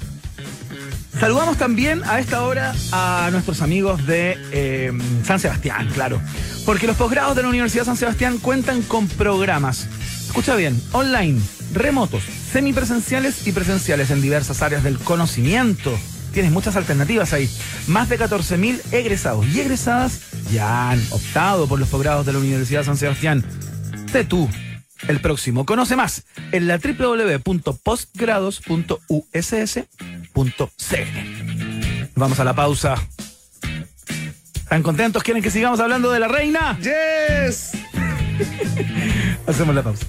Saludamos también a esta hora a nuestros amigos de eh, San Sebastián, claro. Porque los posgrados de la Universidad San Sebastián cuentan con programas, escucha bien, online, remotos, semipresenciales y presenciales en diversas áreas del conocimiento. Tienes muchas alternativas ahí. Más de 14.000 egresados y egresadas ya han optado por los posgrados de la Universidad San Sebastián. Sé tú el próximo. Conoce más en la Vamos a la pausa. ¿Están contentos? ¿Quieren que sigamos hablando de la reina? ¡Yes! Hacemos la pausa.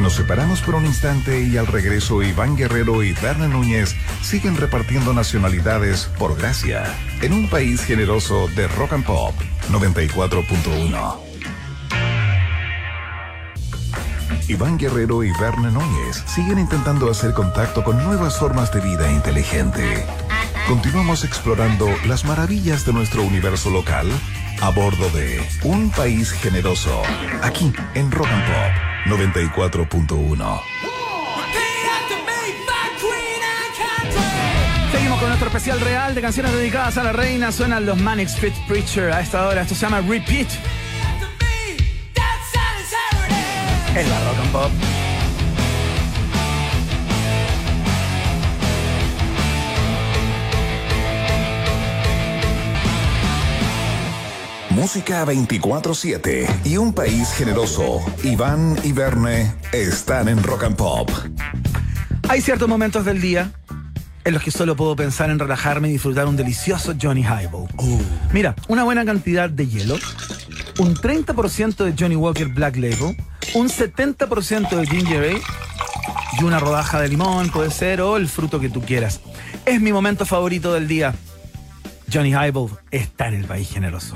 Nos separamos por un instante y al regreso Iván Guerrero y Berna Núñez siguen repartiendo nacionalidades por gracia en un país generoso de rock and pop 94.1. Iván Guerrero y Berna Núñez siguen intentando hacer contacto con nuevas formas de vida inteligente. Continuamos explorando las maravillas de nuestro universo local a bordo de Un País Generoso, aquí en Rock and Pop 94.1. Seguimos con nuestro especial real de canciones dedicadas a la reina. Suenan los Manic Street Preacher a esta hora. Esto se llama Repeat. En la rock and pop. Música 24-7 y un país generoso. Iván y Verne están en Rock and Pop. Hay ciertos momentos del día en los que solo puedo pensar en relajarme y disfrutar un delicioso Johnny Highball. Mira, una buena cantidad de hielo, un 30% de Johnny Walker Black Label, un 70% de Ginger Ale y una rodaja de limón, puede ser, o el fruto que tú quieras. Es mi momento favorito del día. Johnny Highball está en el país generoso.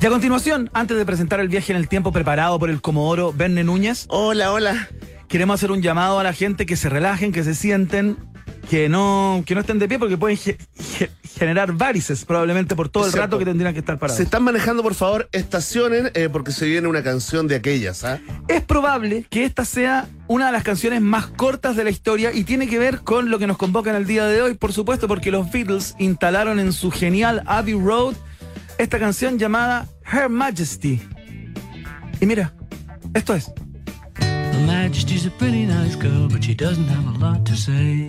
Y a continuación, antes de presentar el viaje en el tiempo preparado por el Comodoro Verne Núñez, Hola, hola. queremos hacer un llamado a la gente que se relajen, que se sienten, que no, que no estén de pie porque pueden generar varices probablemente por todo el cierto. rato que tendrían que estar parados. Se están manejando, por favor, estacionen eh, porque se viene una canción de aquellas, ¿ah? Es probable que esta sea una de las canciones más cortas de la historia y tiene que ver con lo que nos convoca en el día de hoy, por supuesto, porque los Beatles instalaron en su genial Abbey Road esta canción llamada Her Majesty. Y mira, esto es. Her Majesty's a pretty nice girl, but she doesn't have a lot to say.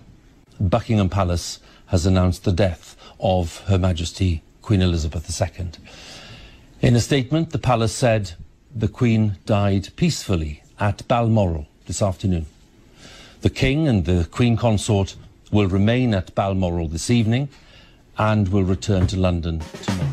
Buckingham Palace has announced the death of Her Majesty Queen Elizabeth II. In a statement, the palace said the Queen died peacefully at Balmoral this afternoon. The King and the Queen Consort will remain at Balmoral this evening and will return to London tomorrow.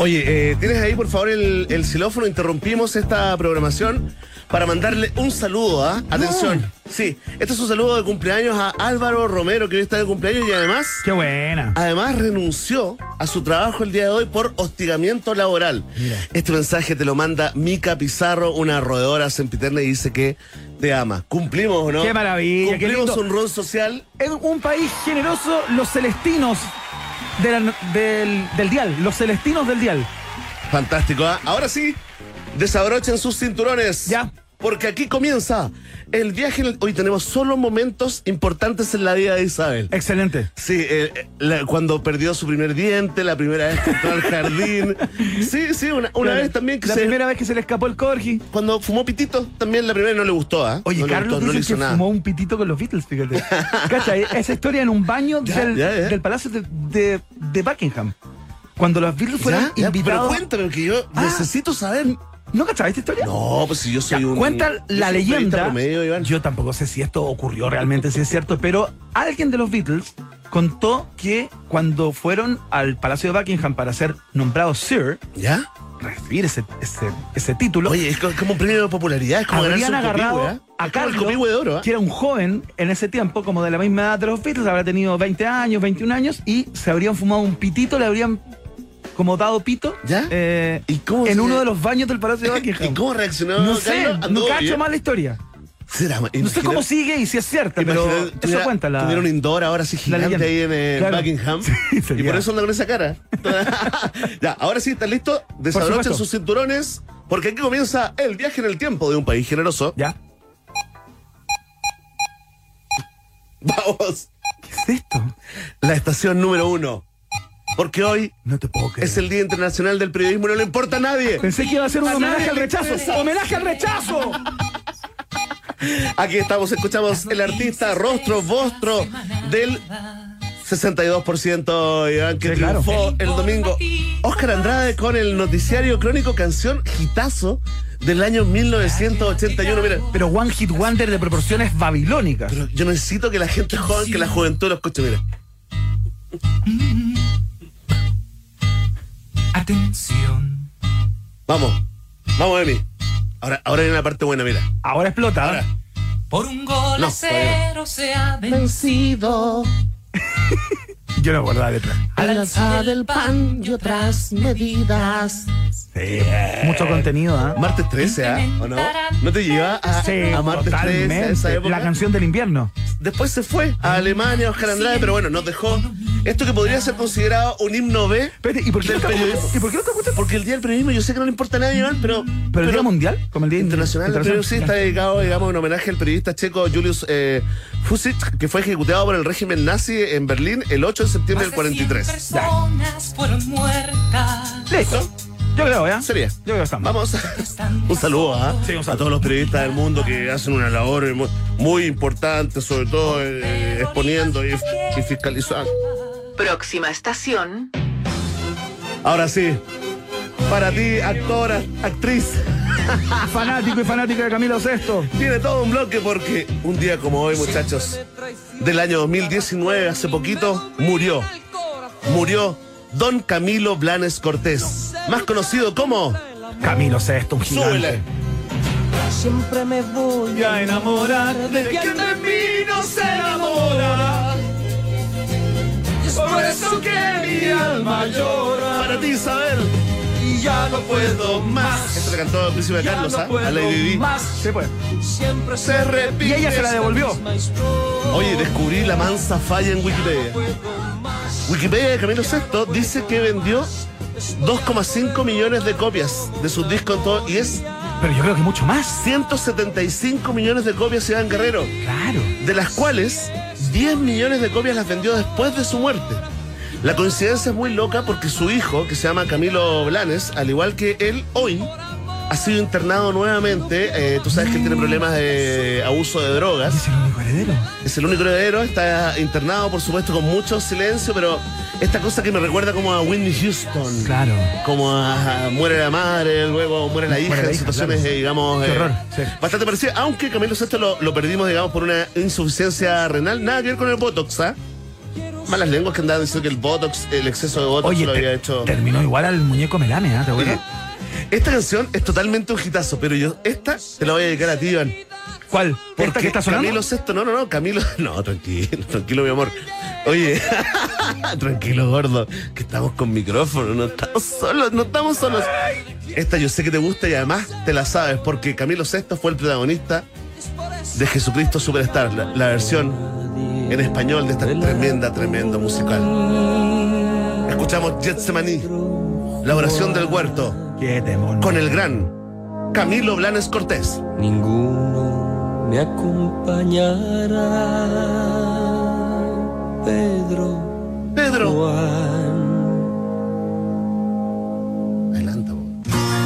Oye, eh, ¿tienes ahí por favor el, el xilófono? Interrumpimos esta programación para mandarle un saludo, ¿ah? Atención. Sí, este es un saludo de cumpleaños a Álvaro Romero, que hoy está de cumpleaños y además, Qué buena. además renunció a su trabajo el día de hoy por hostigamiento laboral. Este mensaje te lo manda Mica Pizarro, una roedora sempiterna, y dice que te ama. ¿Cumplimos o no? Qué maravilla, qué Cumplimos un rol social. En un país generoso, los celestinos de la- del, del dial. Los celestinos del dial. Fantástico, ¿ah? Ahora sí, desabrochen sus cinturones. Ya. Porque aquí comienza el viaje. Hoy tenemos solo momentos importantes en la vida de Isabel. Excelente. Sí, eh, eh, la- cuando perdió su primer diente, la primera vez que entró al jardín. Sí, sí, una, una Claro. vez también que La se. primera vez que se le escapó el corgi. Cuando fumó pitito, también la primera no le gustó, ¿ah? Oye, no Carlos gustó, no le dice hizo que nada. fumó un pitito con los Beatles, fíjate. Cacha, esa historia en un baño Ya, del, ya, ya. del palacio de, de- de Buckingham. Cuando los Beatles fueron Ya, ya, Pero invitados. cuéntame, que yo Ah. necesito saber. ¿No cachabas esta historia? No, pues si yo soy Ya, un. cuenta la leyenda. promedio, Iván. Yo tampoco sé si esto ocurrió realmente, si es cierto, pero alguien de los Beatles contó que cuando fueron al Palacio de Buckingham para ser nombrados Sir, ¿Ya? recibir ese, ese, ese título, Oye, es co- como un premio de popularidad, es como habrían agarrado copihue, ¿eh? a el Carlos, de oro, ¿eh? que era un joven en ese tiempo, como de la misma edad de los Beatles, habrá tenido 20 años, 21 años, y se habrían fumado un pitito, le habrían como dado pito ¿Ya? eh, ¿Y cómo en se- uno de los baños del Palacio de ¿Y Buckingham. cómo reaccionó No sé, Carlos? no ¿Anduvo cacho más la historia. Será, No sé cómo sigue y si es cierta, pero eso cuenta la. Tuvieron un indoor ahora sí gigante ahí en eh, Claro. Buckingham. Sí, y por eso anda con esa cara. ya, ahora sí, ¿están listos? Desabrochen sus cinturones, porque aquí comienza el viaje en el tiempo de un país generoso. ¿Ya? Vamos, ¿Qué es esto? la estación número uno. Porque hoy No te puedo creer. es el Día Internacional del Periodismo y no le importa a nadie. Pensé que iba a ser un homenaje al rechazo. ¡Homenaje al rechazo! Aquí estamos, escuchamos el artista rostro vostro del 62% Iván, que Sí, claro. triunfó el domingo. Oscar Andrade con el noticiario crónico canción Gitazo del año 1981. Mira, Pero One Hit Wonder de proporciones babilónicas. pero yo necesito que la gente joven, que la juventud lo escuche. Mira, Atención. vamos, vamos, Emi. Ahora, ahora viene la parte buena, mira. Ahora explota. Ahora. Por un gol No, a cero se ha vencido. Yo no acuerdo la letra. Al alza del pan y otras medidas. Sí. Mucho contenido, ¿ah? Martes 13, ¿ah? ¿O no? ¿No te lleva a, Sí, a martes 13 a esa época? La canción del invierno. Después se fue a Alemania, Oscar Andrade, pero bueno, nos dejó esto que podría ser considerado un himno B. Espérate, ¿y por qué no te periodismo. ¿Y por qué no te gusta? Porque el Día del Periodismo yo sé que no le importa a nadie, Iván, pero... ¿Pero el Día Mundial? Como el Día Internacional del Periodismo sí está dedicado, digamos, en homenaje al periodista checo Julius eh, Fusic, que fue ejecutado por el régimen nazi en Berlín el 8 de septiembre del 43. personas fueron muertas. Listo. Yo creo, ¿ya? Sería. Yo creo que estamos. Vamos. un saludo ¿ah? Sí, un saludo. a todos los periodistas del mundo que hacen una labor muy, muy importante, sobre todo eh, exponiendo y, y fiscalizando. Próxima estación. Ahora sí, para ti, actora, actriz, Fanático y fanática de Camilo Sesto. tiene todo un bloque porque un día como hoy, muchachos, del año 2019, hace poquito, murió. Murió Don Camilo Blanes Cortés, más conocido como Camilo Sesto, un gigante. Súbele. Siempre me voy a enamorar de quien de mí no se enamora. Por eso que mi alma llora. Para ti, Isabel. Y ya no puedo más. Esto le cantó el príncipe Ya Carlos, no ¿ah? A Lady Di. más. Se puede. Siempre Se repite. Y ella se la devolvió. Oye, descubrí la mansa falla en Wikipedia. Wikipedia de Camilo VI dice que vendió 2,5 millones de copias de sus discos en todo, y es Pero yo creo que mucho más. 175 millones de copias Iván Guerrero, Claro. de las cuales 10 millones de copias las vendió después de su muerte. La coincidencia es muy loca porque su hijo, que se llama Camilo Blanes, al igual que él, hoy ha sido internado nuevamente. Eh, tú sabes que él tiene problemas de abuso de drogas. Es el único heredero. Es el único heredero, está internado, por supuesto, con mucho silencio, pero esta cosa que me recuerda como a Whitney Houston. Claro. Como a, a muere la madre, luego muere la hija, Muere la en hija, situaciones, claro. eh, digamos, Qué eh, horror, sí. bastante parecidas, aunque Camilo VI lo, lo perdimos, digamos, por una insuficiencia renal, nada que ver con el Botox, ¿ah? Malas lenguas que andaban diciendo que el Botox, el exceso de Botox Oye, lo había hecho. terminó igual al muñeco Melame. ¿Te acuerdas? Esta canción es totalmente un hitazo, pero yo, esta te la voy a dedicar a ti, Iván. ¿Cuál? ¿Esta Porque que está sonando? Camilo VI, no, no, no, Camilo, no, tranquilo, tranquilo, mi amor. Oye, tranquilo, gordo, que estamos con micrófono, no estamos solos, no estamos solos. Esta yo sé que te gusta y además te la sabes, porque Camilo VI fue el protagonista de Jesucristo Superstar, la, la versión en español de esta tremenda, tremenda musical. Escuchamos Getsemaní, la oración del huerto. Con el gran Camilo Blanes Cortés. Ninguno me acompañará. Pedro, Pedro. Juan. Adelanta, po.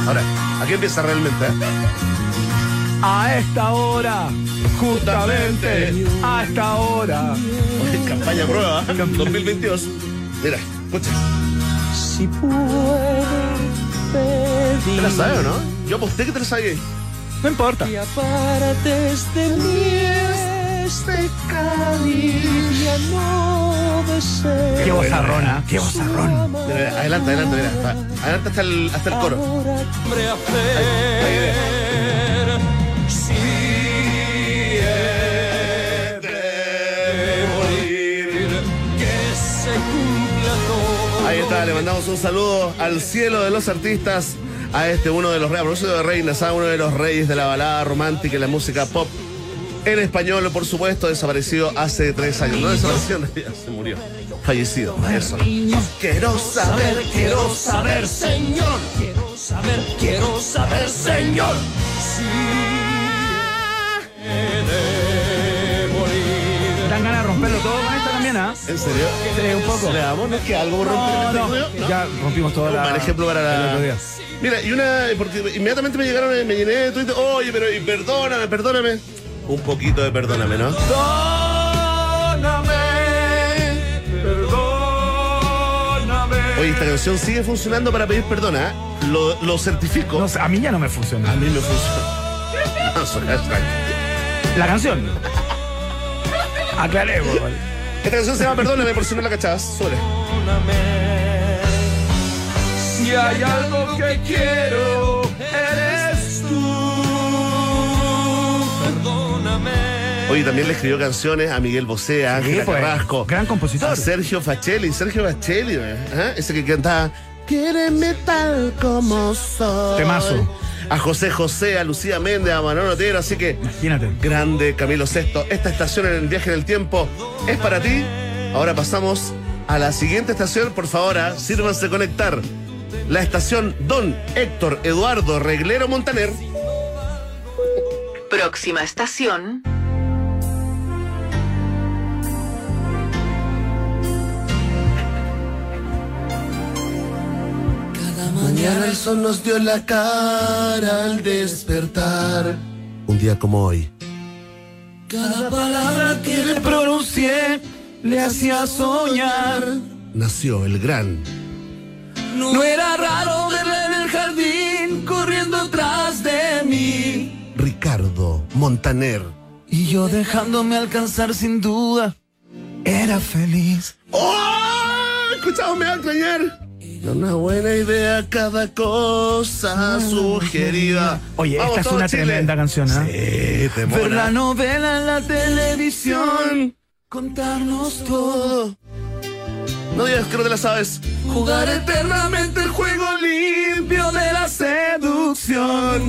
Ahora, aquí empieza realmente, ¿eh? A esta hora, justamente, a esta hora. En campaña prueba, ¿eh? 2022. Mira, escucha. Si puedo pedir ¿Te la sabes o no? Yo aposté que te la sabías. No importa. que apartes de mí este cáliz, ya no deseo Qué vozarrona, qué mira, adelanta, adelanta, mira. Va, Adelanta hasta el, hasta el coro. Ahí está, le mandamos un saludo al cielo de los artistas, a este uno de los reyes, de reinas, a uno de los reyes de la balada romántica y la música pop. En español, por supuesto, desaparecido hace tres años. No desapareció, se murió. Fallecido, eso. Quiero saber, quiero saber, señor. quiero saber quiero saber señor si he ¿En serio? Sí, un poco. ¿Le damos? ¿No es que algo por romper No, ya rompimos toda Un la... mal ejemplo para el otro la. día. Mira, y una. Porque inmediatamente me llegaron, me llené de Twitter. Oye, pero y perdóname, perdóname. Un poquito de perdóname, ¿no? Oye, esta canción sigue funcionando para pedir perdón, ¿ah? Lo, lo certifico. No sé, a mí ya no me funciona. A mí me funciona. No. La canción. Aclaremos. Esta canción se llama Perdóname por si no la cachabas. Sobre. Si hay algo que quiero, eres tú. Oye, también le escribió canciones a Miguel Bosé, a Ángela pues, Carrasco. gran compositor. A Sergio Facelli. Sergio Facelli, ¿eh? Ese que cantaba. Quiereme tal como soy. Temazo. A José José, a Lucía Méndez, a Manolo Otero. Así que, Imagínate. grande Camilo Sexto. Esta estación en el viaje del tiempo es para ti. Ahora pasamos a la siguiente estación. Por favor, ah, sírvanse conectar. La estación Don Héctor Eduardo Reglero Montaner. Próxima estación. Mañana el sol nos dio la cara al despertar. Un día como hoy. Cada palabra que le pronuncié le hacía soñar. Nació el gran. No era raro verla en el jardín corriendo tras de mí. Ricardo Montaner. Y yo dejándome alcanzar sin duda. Era feliz. ¡Oh! Escuchado, me va a extrañar. Era Una buena idea cada cosa sugerida. Oye, Vamos esta es una Chile. tremenda canción, ¿ah? Sí, te Ver la novela en la televisión, contarnos todo. No digas que no te la sabes. Jugar eternamente el juego limpio de la seducción.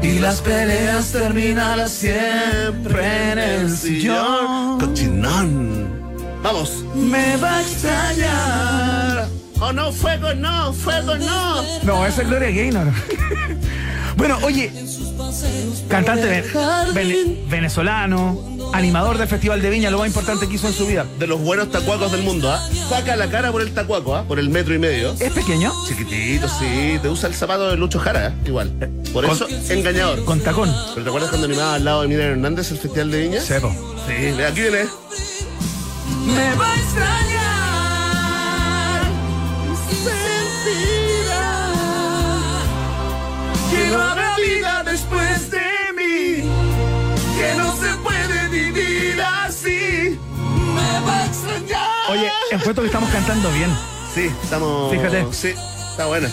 Y las peleas terminarán siempre en el sillón. Cochinón. Vamos. Me va a extrañar. Oh no, fuego no, fuego no. No, esa es Gloria Gaynor. bueno, oye, cantante ve- vene- venezolano, animador del Festival de Viña, lo más importante que hizo en su vida. De los buenos tacuacos del mundo, ¿ah? Saca la cara por el tacuaco, ¿ah? Por el metro y medio. ¿Es pequeño? Chiquitito, sí. Te usa el zapato de Lucho Jara, ¿eh? igual. Por Con- eso, engañador. Con tacón. ¿Pero te acuerdas cuando animaba al lado de Miriam Hernández el Festival de Viña? Sepo. Sí, aquí viene. Me va a extrañar. Que no habrá vida después de mí. Que no se puede vivir así. Me va a extrañar. Oye, encuentro que estamos cantando bien. Sí, estamos. Fíjate. Sí, está buena.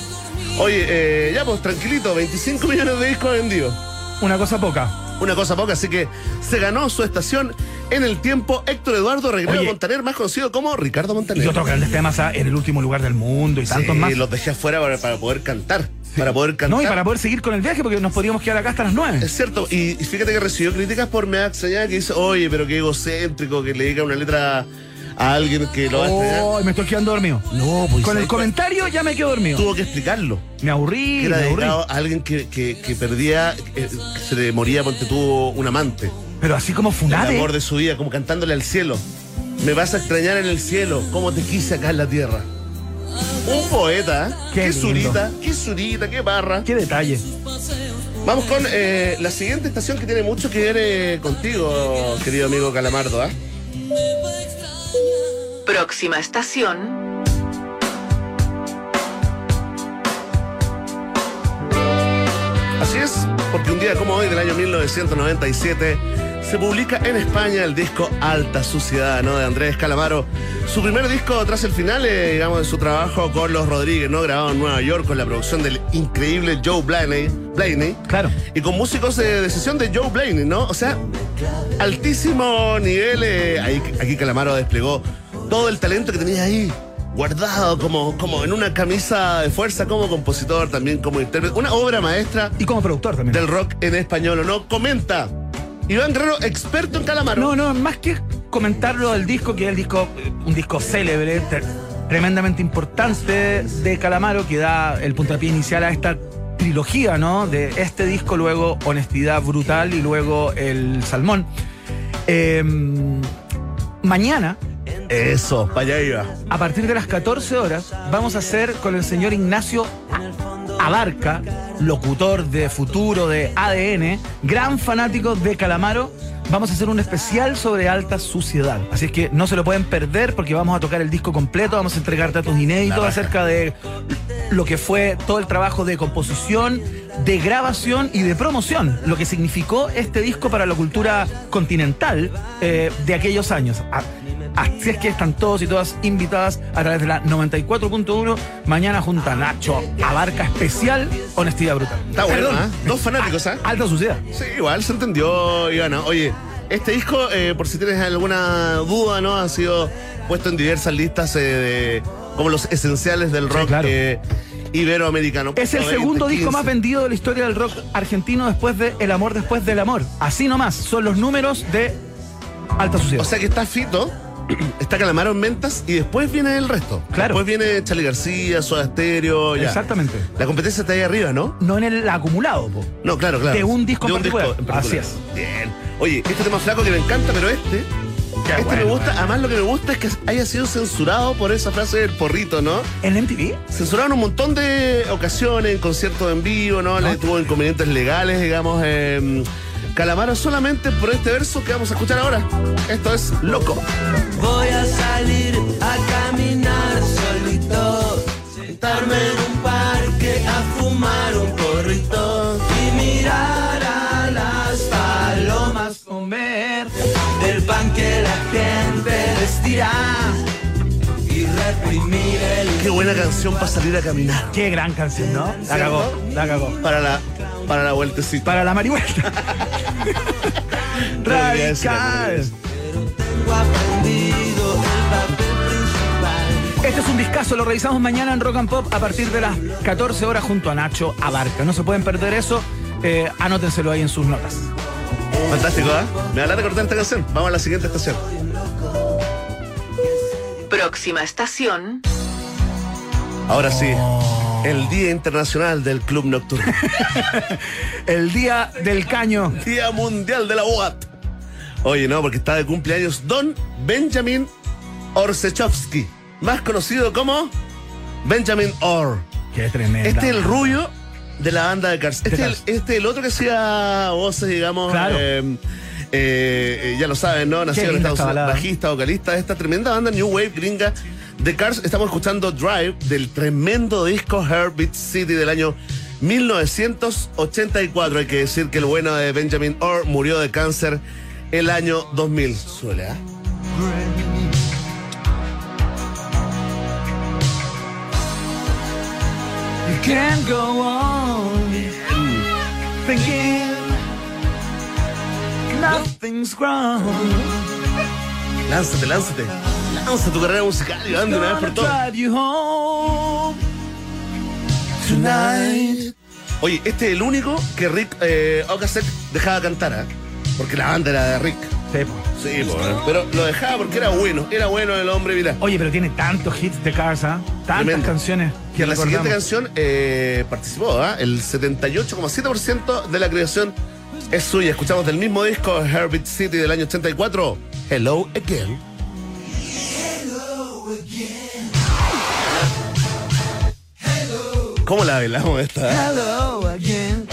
Oye, eh, ya pues tranquilito, 25 millones de discos vendidos. Una cosa poca. Una cosa poca, así que se ganó su estación en el tiempo Héctor Eduardo Regrero Oye. Montaner, más conocido como Ricardo Montaner. Y otros grandes temas en el último lugar del mundo y tantos Sí, más. los dejé afuera para, para poder cantar. Para poder cantar. No, y para poder seguir con el viaje, porque nos podríamos quedar acá hasta las nueve. Es cierto, y, y fíjate que recibió críticas por Me da extrañar que dice, oye, pero qué egocéntrico que le diga una letra a alguien que lo va a. Oh, me estoy quedando dormido. No, pues Con el comentario ya me quedo dormido. tuvo que explicarlo. Me aburrí, Que era me aburrí. dedicado a alguien que, que, que perdía, eh, que se le moría porque tuvo un amante. Pero así como El funade. amor de su vida, como cantándole al cielo. Me vas a extrañar en el cielo, como te quise acá en la tierra. Un poeta, ¿eh? Qué qué, surita, qué surita, qué barra. Qué detalle. Vamos con eh, la siguiente estación que tiene mucho que ver eh, contigo, querido amigo Calamardo. ¿ah? Próxima estación. Así es, porque un día como hoy del año 1997 se publica en España el disco Alta Suciedad, ¿no? De Andrés Calamaro. Su primer disco tras el final, eh, digamos, de su trabajo con Los Rodríguez, ¿no? Grabado en Nueva York con la producción del increíble Joe Blaney. Blaney Claro. y con músicos de sesión de Joe Blaney, ¿no? O sea, altísimo nivel. eh, ahí, aquí Calamaro desplegó todo el talento que tenía ahí. Guardado como, como en una camisa de fuerza como compositor, también como intérprete. Una obra maestra Y como productor también. del rock en español, ¿o no? Comenta. Iván Guerrero, experto en Calamaro. No, no, más que comentar lo del disco, que es el disco, eh, un disco célebre, tre- tremendamente importante de Calamaro, que da el puntapié inicial a esta trilogía, ¿no? De este disco, luego Honestidad Brutal y luego El Salmón. Eh, mañana, Eso, para allá iba. a partir de las 14 horas, vamos a hacer con el señor Ignacio Abarca, locutor de futuro de ADN, gran fanático de Calamaro. Vamos a hacer un especial sobre alta suciedad. Así es que no se lo pueden perder porque vamos a tocar el disco completo, vamos a entregar datos inéditos acerca de lo que fue todo el trabajo de composición, de grabación y de promoción, lo que significó este disco para la cultura continental eh, de aquellos años. Así es que están todos y todas invitadas a través de la 94.1. Mañana junta Nacho Abarca especial Honestidad Brutal. Está bueno. ¿ah? Dos fanáticos, ¿ah? Alta suciedad. Sí, igual se entendió, Ivana. Oye, este disco, eh, por si tienes alguna duda, ¿no? Ha sido puesto en diversas listas eh, de como los esenciales del rock claro. eh, iberoamericano. Es el 20, segundo disco 15. más vendido de la historia del rock argentino después de El amor después del amor. Así nomás, son los números de Alta Suciedad. O sea que está Fito, está Calamaro en ventas y después viene el resto. Claro. Después viene Charlie García, Soda Stereo, ya. Exactamente. La competencia está ahí arriba, ¿no? No en el acumulado, po. No, claro, claro. De un disco en particular. en particular. Así es. Bien. Oye, este tema flaco que me encanta, pero este. Qué este bueno, me gusta, además lo que me gusta es que haya sido censurado por esa frase del porrito, ¿no? ¿En MTV? Censuraron un montón de ocasiones, en conciertos en vivo, ¿no? Le tuvo inconvenientes legales, digamos. eh, Calamaro solamente por este verso que vamos a escuchar ahora. Esto es Loco. Voy a salir a caminar solito, sentarme en un parque a fumar un porrito y mirar a las palomas comer del pan que la gente les tira y reprimir el Qué buena canción para salir a caminar. Qué gran canción, ¿no? La cagó, la cagó. Para la, para la vueltecita. Para la marihuana. Radical. tengo aprendido el Este es un discazo, lo revisamos mañana en Rock and Pop a partir de las 14 horas junto a Nacho Abarca. No se pueden perder eso, eh, anótenselo ahí en sus notas. Fantástico, ¿ah? Me da la de cortar esta canción. Vamos a la siguiente estación. Próxima estación, Ahora sí, el Día Internacional del Club Nocturno. El día del caño. Día Mundial de la UAT. Oye, no, porque está de cumpleaños Don Benjamin Orsechowski, más conocido como Benjamin Orr. Qué tremendo. Este es el rubio de la banda de Cars. Este, es el, Cars. este es el otro que hacía voces, digamos. Claro. eh, eh, eh, ya lo saben, ¿no? Nacido en Estados esta Unidos, bajista, vocalista de esta tremenda banda New Wave gringa de Cars. Estamos escuchando Drive del tremendo disco Heartbeat City del año 1984. Hay que decir que el bueno de Benjamin Orr murió de cáncer el año 2000. Suele, ¿ah? You can't go on thinking nothing's wrong. Lánzate, lánzate. Lanza tu carrera musical, Iván, de una vez por tonight. Oye, este es el único que Rick eh, Ocasek dejaba cantar, ¿ah? Porque la banda era de Rick. Sí, po. Sí, po, ¿eh? pero lo dejaba porque era bueno. Era bueno el hombre, mira. Oye, pero tiene tantos hits de Cars, ¿ah? Tantas Tremendo. canciones Y que en la siguiente canción eh, participó, ¿ah? El 78,7% de la creación es suya. Escuchamos del mismo disco, Heartbeat City del año 84, Hello Again. ¿Cómo la bailamos esta? Hello again.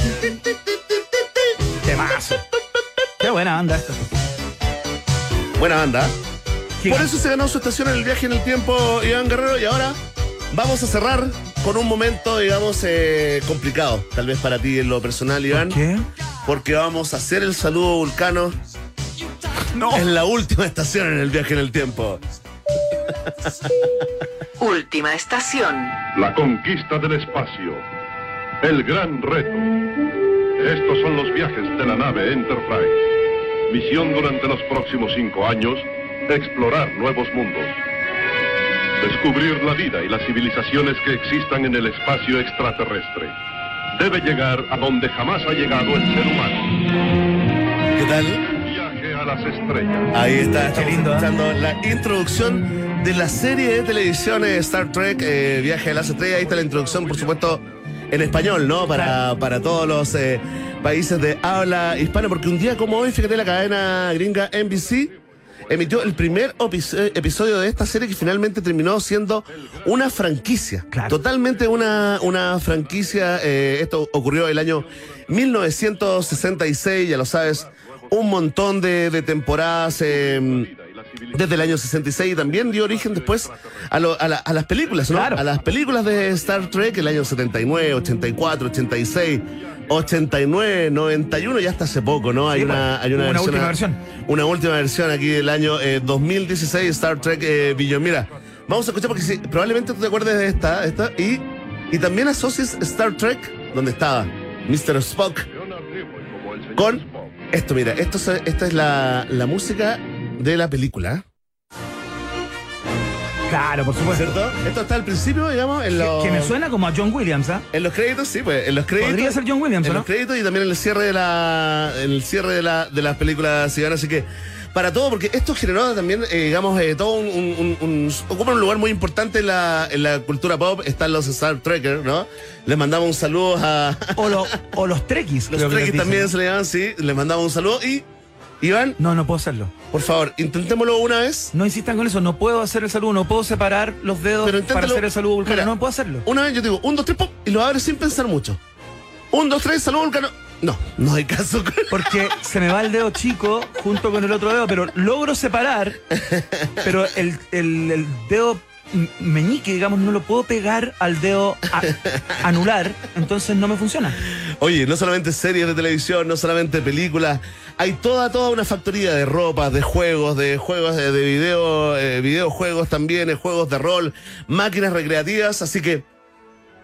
Temazo. Qué buena banda esta. Buena banda. Gigante. Por eso se ganó su estación en el viaje en el tiempo, Iván Guerrero. Y ahora vamos a cerrar con un momento, digamos, eh, complicado. Tal vez para ti en lo personal, Iván. ¿Qué? Porque vamos a hacer el saludo vulcano No. en la última estación en el viaje en el tiempo. última estación, La conquista del espacio. El gran reto. Estos son los viajes de la nave Enterprise. Misión durante los próximos cinco años, explorar nuevos mundos. Descubrir la vida y las civilizaciones que existan en el espacio extraterrestre. Debe llegar a donde jamás ha llegado el ser humano. ¿Qué tal? Viaje a las estrellas. Ahí está, Qué lindo, ¿eh? la introducción de la serie de televisión eh, Star Trek, eh, Viaje a las Estrellas. Ahí está la introducción, por supuesto, en español, ¿no? Para, para todos los eh, países de habla hispana, porque un día como hoy, fíjate, la cadena gringa NBC emitió el primer eh, episodio de esta serie que finalmente terminó siendo una franquicia. Claro. Totalmente una, una franquicia. eh, esto ocurrió el año 1966, ya lo sabes, un montón de, de temporadas. eh, desde el año 66 y también dio origen después a, lo- a la- a las películas, ¿no? Claro. A las películas de Star Trek, el año 79, 84, 86, 89, 91, ya hasta hace poco, ¿no? Hay Sí, una, pues, hay una, última versión. Una última versión aquí del año eh, 2016, Star Trek eh. Mira, vamos a escuchar porque sí, probablemente tú te acuerdes de esta, esta y, y también asocies Star Trek, donde estaba Mr. Spock, con esto, mira, esto, es- esta es la, la música de la película. Claro, por supuesto. ¿Cierto? Esto está al principio, digamos, en los, Que me suena como a John Williams, ¿ah? en los créditos, sí, pues, en los créditos. Podría ser John Williams, en ¿no? los créditos y también en el cierre de la, en el cierre de la, de las películas ciudadanas. Así que, para todo, porque esto generó también, eh, digamos, eh, todo un, un- un- un- ocupa un lugar muy importante en la, en la cultura pop. Están los Star Trekkers, ¿no? Les mandamos un saludo a O, lo- o los Trekkies. los Trekkies también se le llaman, sí. Les mandamos un saludo y, Iván, No, no puedo hacerlo. por favor, intentémoslo una vez. No insistan con eso, no puedo hacer el saludo, no puedo separar los dedos Pero para hacer el saludo vulcano, no puedo hacerlo. Una vez yo digo, un, dos, tres, pop, y lo abres sin pensar mucho. Un, dos, tres, saludo vulcano. No, no hay caso. Porque se me va el dedo chico junto con el otro dedo, pero logro separar, pero el, el- el dedo meñique, digamos, no lo puedo pegar al dedo a- anular, entonces no me funciona. Oye, no solamente series de televisión, no solamente películas, hay toda, toda una factoría de ropa, de juegos, de juegos de, de video, eh, videojuegos también, eh, juegos de rol, máquinas recreativas, así que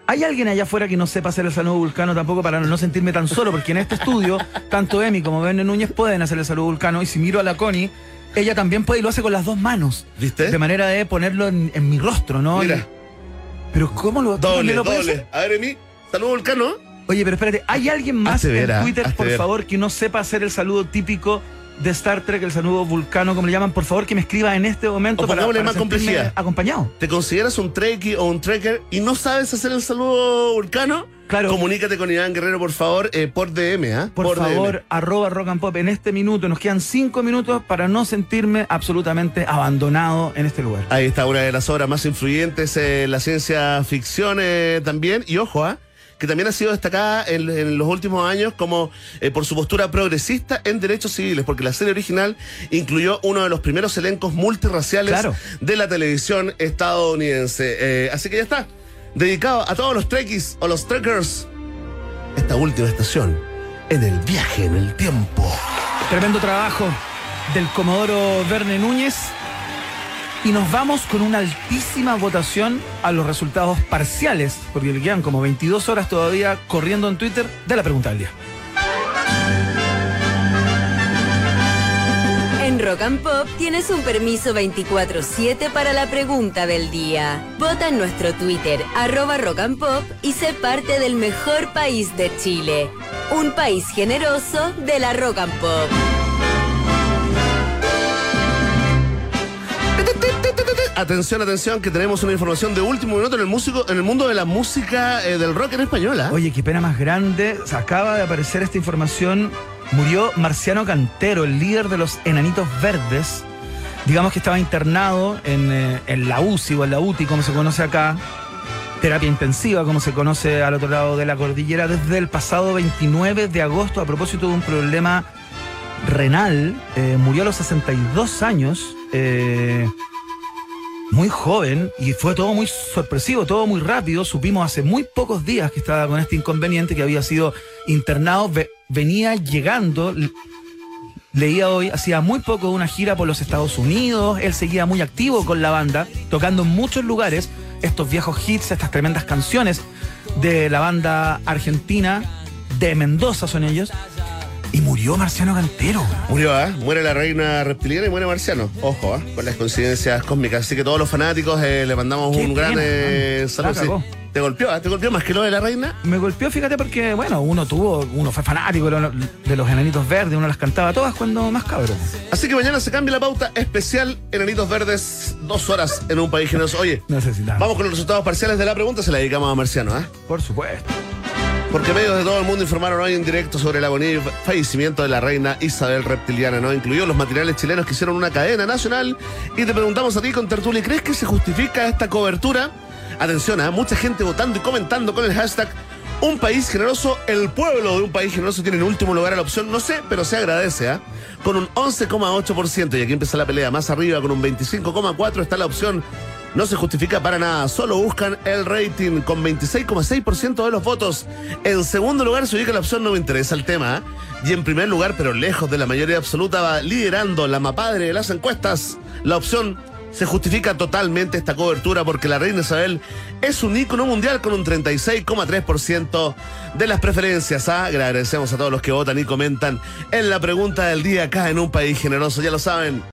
¿Hay alguien allá afuera que no sepa hacer el saludo vulcano tampoco para no sentirme tan solo? Porque en este estudio, tanto Emi como Bene Núñez pueden hacer el saludo vulcano. Y si miro a la Connie, Ella también puede y lo hace con las dos manos. ¿Viste? De manera de ponerlo en, en mi rostro, ¿no? Mira. Y- pero ¿cómo lo Doble, ¿también lo doble. A ver, Emi, saludo Volcano. Oye, pero espérate, ¿hay alguien más Hazte en ah, Twitter, por ver. favor, que no sepa hacer el saludo típico de Star Trek, el saludo vulcano, como le llaman? Por favor, que me escriba en este momento O pongámosle más sentirme complejidad. acompañado. ¿Te consideras un trekkie o un trekker y no sabes hacer el saludo vulcano? Claro. Comunícate con Iván Guerrero, por favor, eh, por DM, ¿ah? Por, DM. favor, arroba rock and pop en este minuto. Nos quedan cinco minutos para no sentirme absolutamente abandonado en este lugar. Ahí está una de las obras más influyentes en la ciencia ficción eh, también. Y ojo, ¿ah? Que también ha sido destacada en, en los últimos años como eh, por su postura progresista en derechos civiles, porque la serie original incluyó uno de los primeros elencos multirraciales Claro. de la televisión estadounidense. Eh, así que ya está, dedicado a todos los trekkies o los trekkers, esta última estación en el viaje en el tiempo. Tremendo trabajo del Comodoro Verne Núñez. Y nos vamos con una altísima votación a los resultados parciales, porque le quedan como 22 horas todavía corriendo en Twitter de la pregunta del día. En Rock and Pop tienes un permiso 24-7 para la pregunta del día. Vota en nuestro Twitter, arroba Rock and Pop, y sé parte del mejor país de Chile. Un país generoso de la Rock and Pop. Atención, atención, que tenemos una información de último minuto en el músico, en el mundo de la música eh, del rock en español. ¿ah? Oye, qué pena más grande. Acaba de aparecer esta información. Murió Marciano Cantero, el líder de los Enanitos Verdes. Digamos que estaba internado en, eh, la UCI o en la UTI, como se conoce acá. Terapia intensiva, como se conoce al otro lado de la cordillera, desde el pasado 29 de agosto a propósito de un problema renal. Eh, murió a los 62 años. eh, muy joven y fue todo muy sorpresivo, todo muy rápido. Supimos hace muy pocos días que estaba con este inconveniente, que había sido internado, ve- venía llegando. Leía hoy, hacía muy poco una gira por los Estados Unidos, él seguía muy activo con la banda, tocando en muchos lugares estos viejos hits, estas tremendas canciones de la banda argentina, de Mendoza son ellos, y murió Marciano Cantero. Murió, ¿ah? Muere la reina reptiliana y muere Marciano. Ojo, ¿ah? Con las coincidencias cósmicas. Así que todos los fanáticos eh, le mandamos un gran eh, man. saludo. ¿Te golpeó? ¿Te golpeó más que lo de la reina? Me golpeó, fíjate, porque, bueno, uno tuvo, uno fue fanático de los, de los enanitos verdes, uno las cantaba todas cuando más cabrón. Así que mañana se cambia la pauta especial Enanitos Verdes, dos horas en un país generoso. Oye, Necesitamos. vamos con los resultados parciales de la pregunta, se la dedicamos a Marciano, ¿ah? Por supuesto. Porque medios de todo el mundo informaron hoy en directo sobre el agonía fallecimiento de la reina Isabel Reptiliana, ¿no? Incluyó los materiales chilenos que hicieron una cadena nacional. Y te preguntamos a ti con Tertuli, ¿crees que se justifica esta cobertura? Atención, ¿ah? mucha gente votando y comentando con el hashtag Un país generoso, el pueblo de un país generoso tiene en último lugar a la opción, no sé, pero se agradece, ¿ah? Con un 11,8%. Y aquí empieza la pelea, más arriba con un 25,4% está la opción no se justifica para nada, solo buscan el rating con 26,6% de los votos. En segundo lugar se ubica la opción no me interesa el tema. ¿eh? Y en primer lugar, pero lejos de la mayoría absoluta, va liderando la mapadre de las encuestas. La opción se justifica totalmente esta cobertura porque la reina Isabel es un ícono mundial con un 36,3% de las preferencias. ¿ah? Agradecemos a todos los que votan y comentan en la pregunta del día acá en un país generoso, ya lo saben.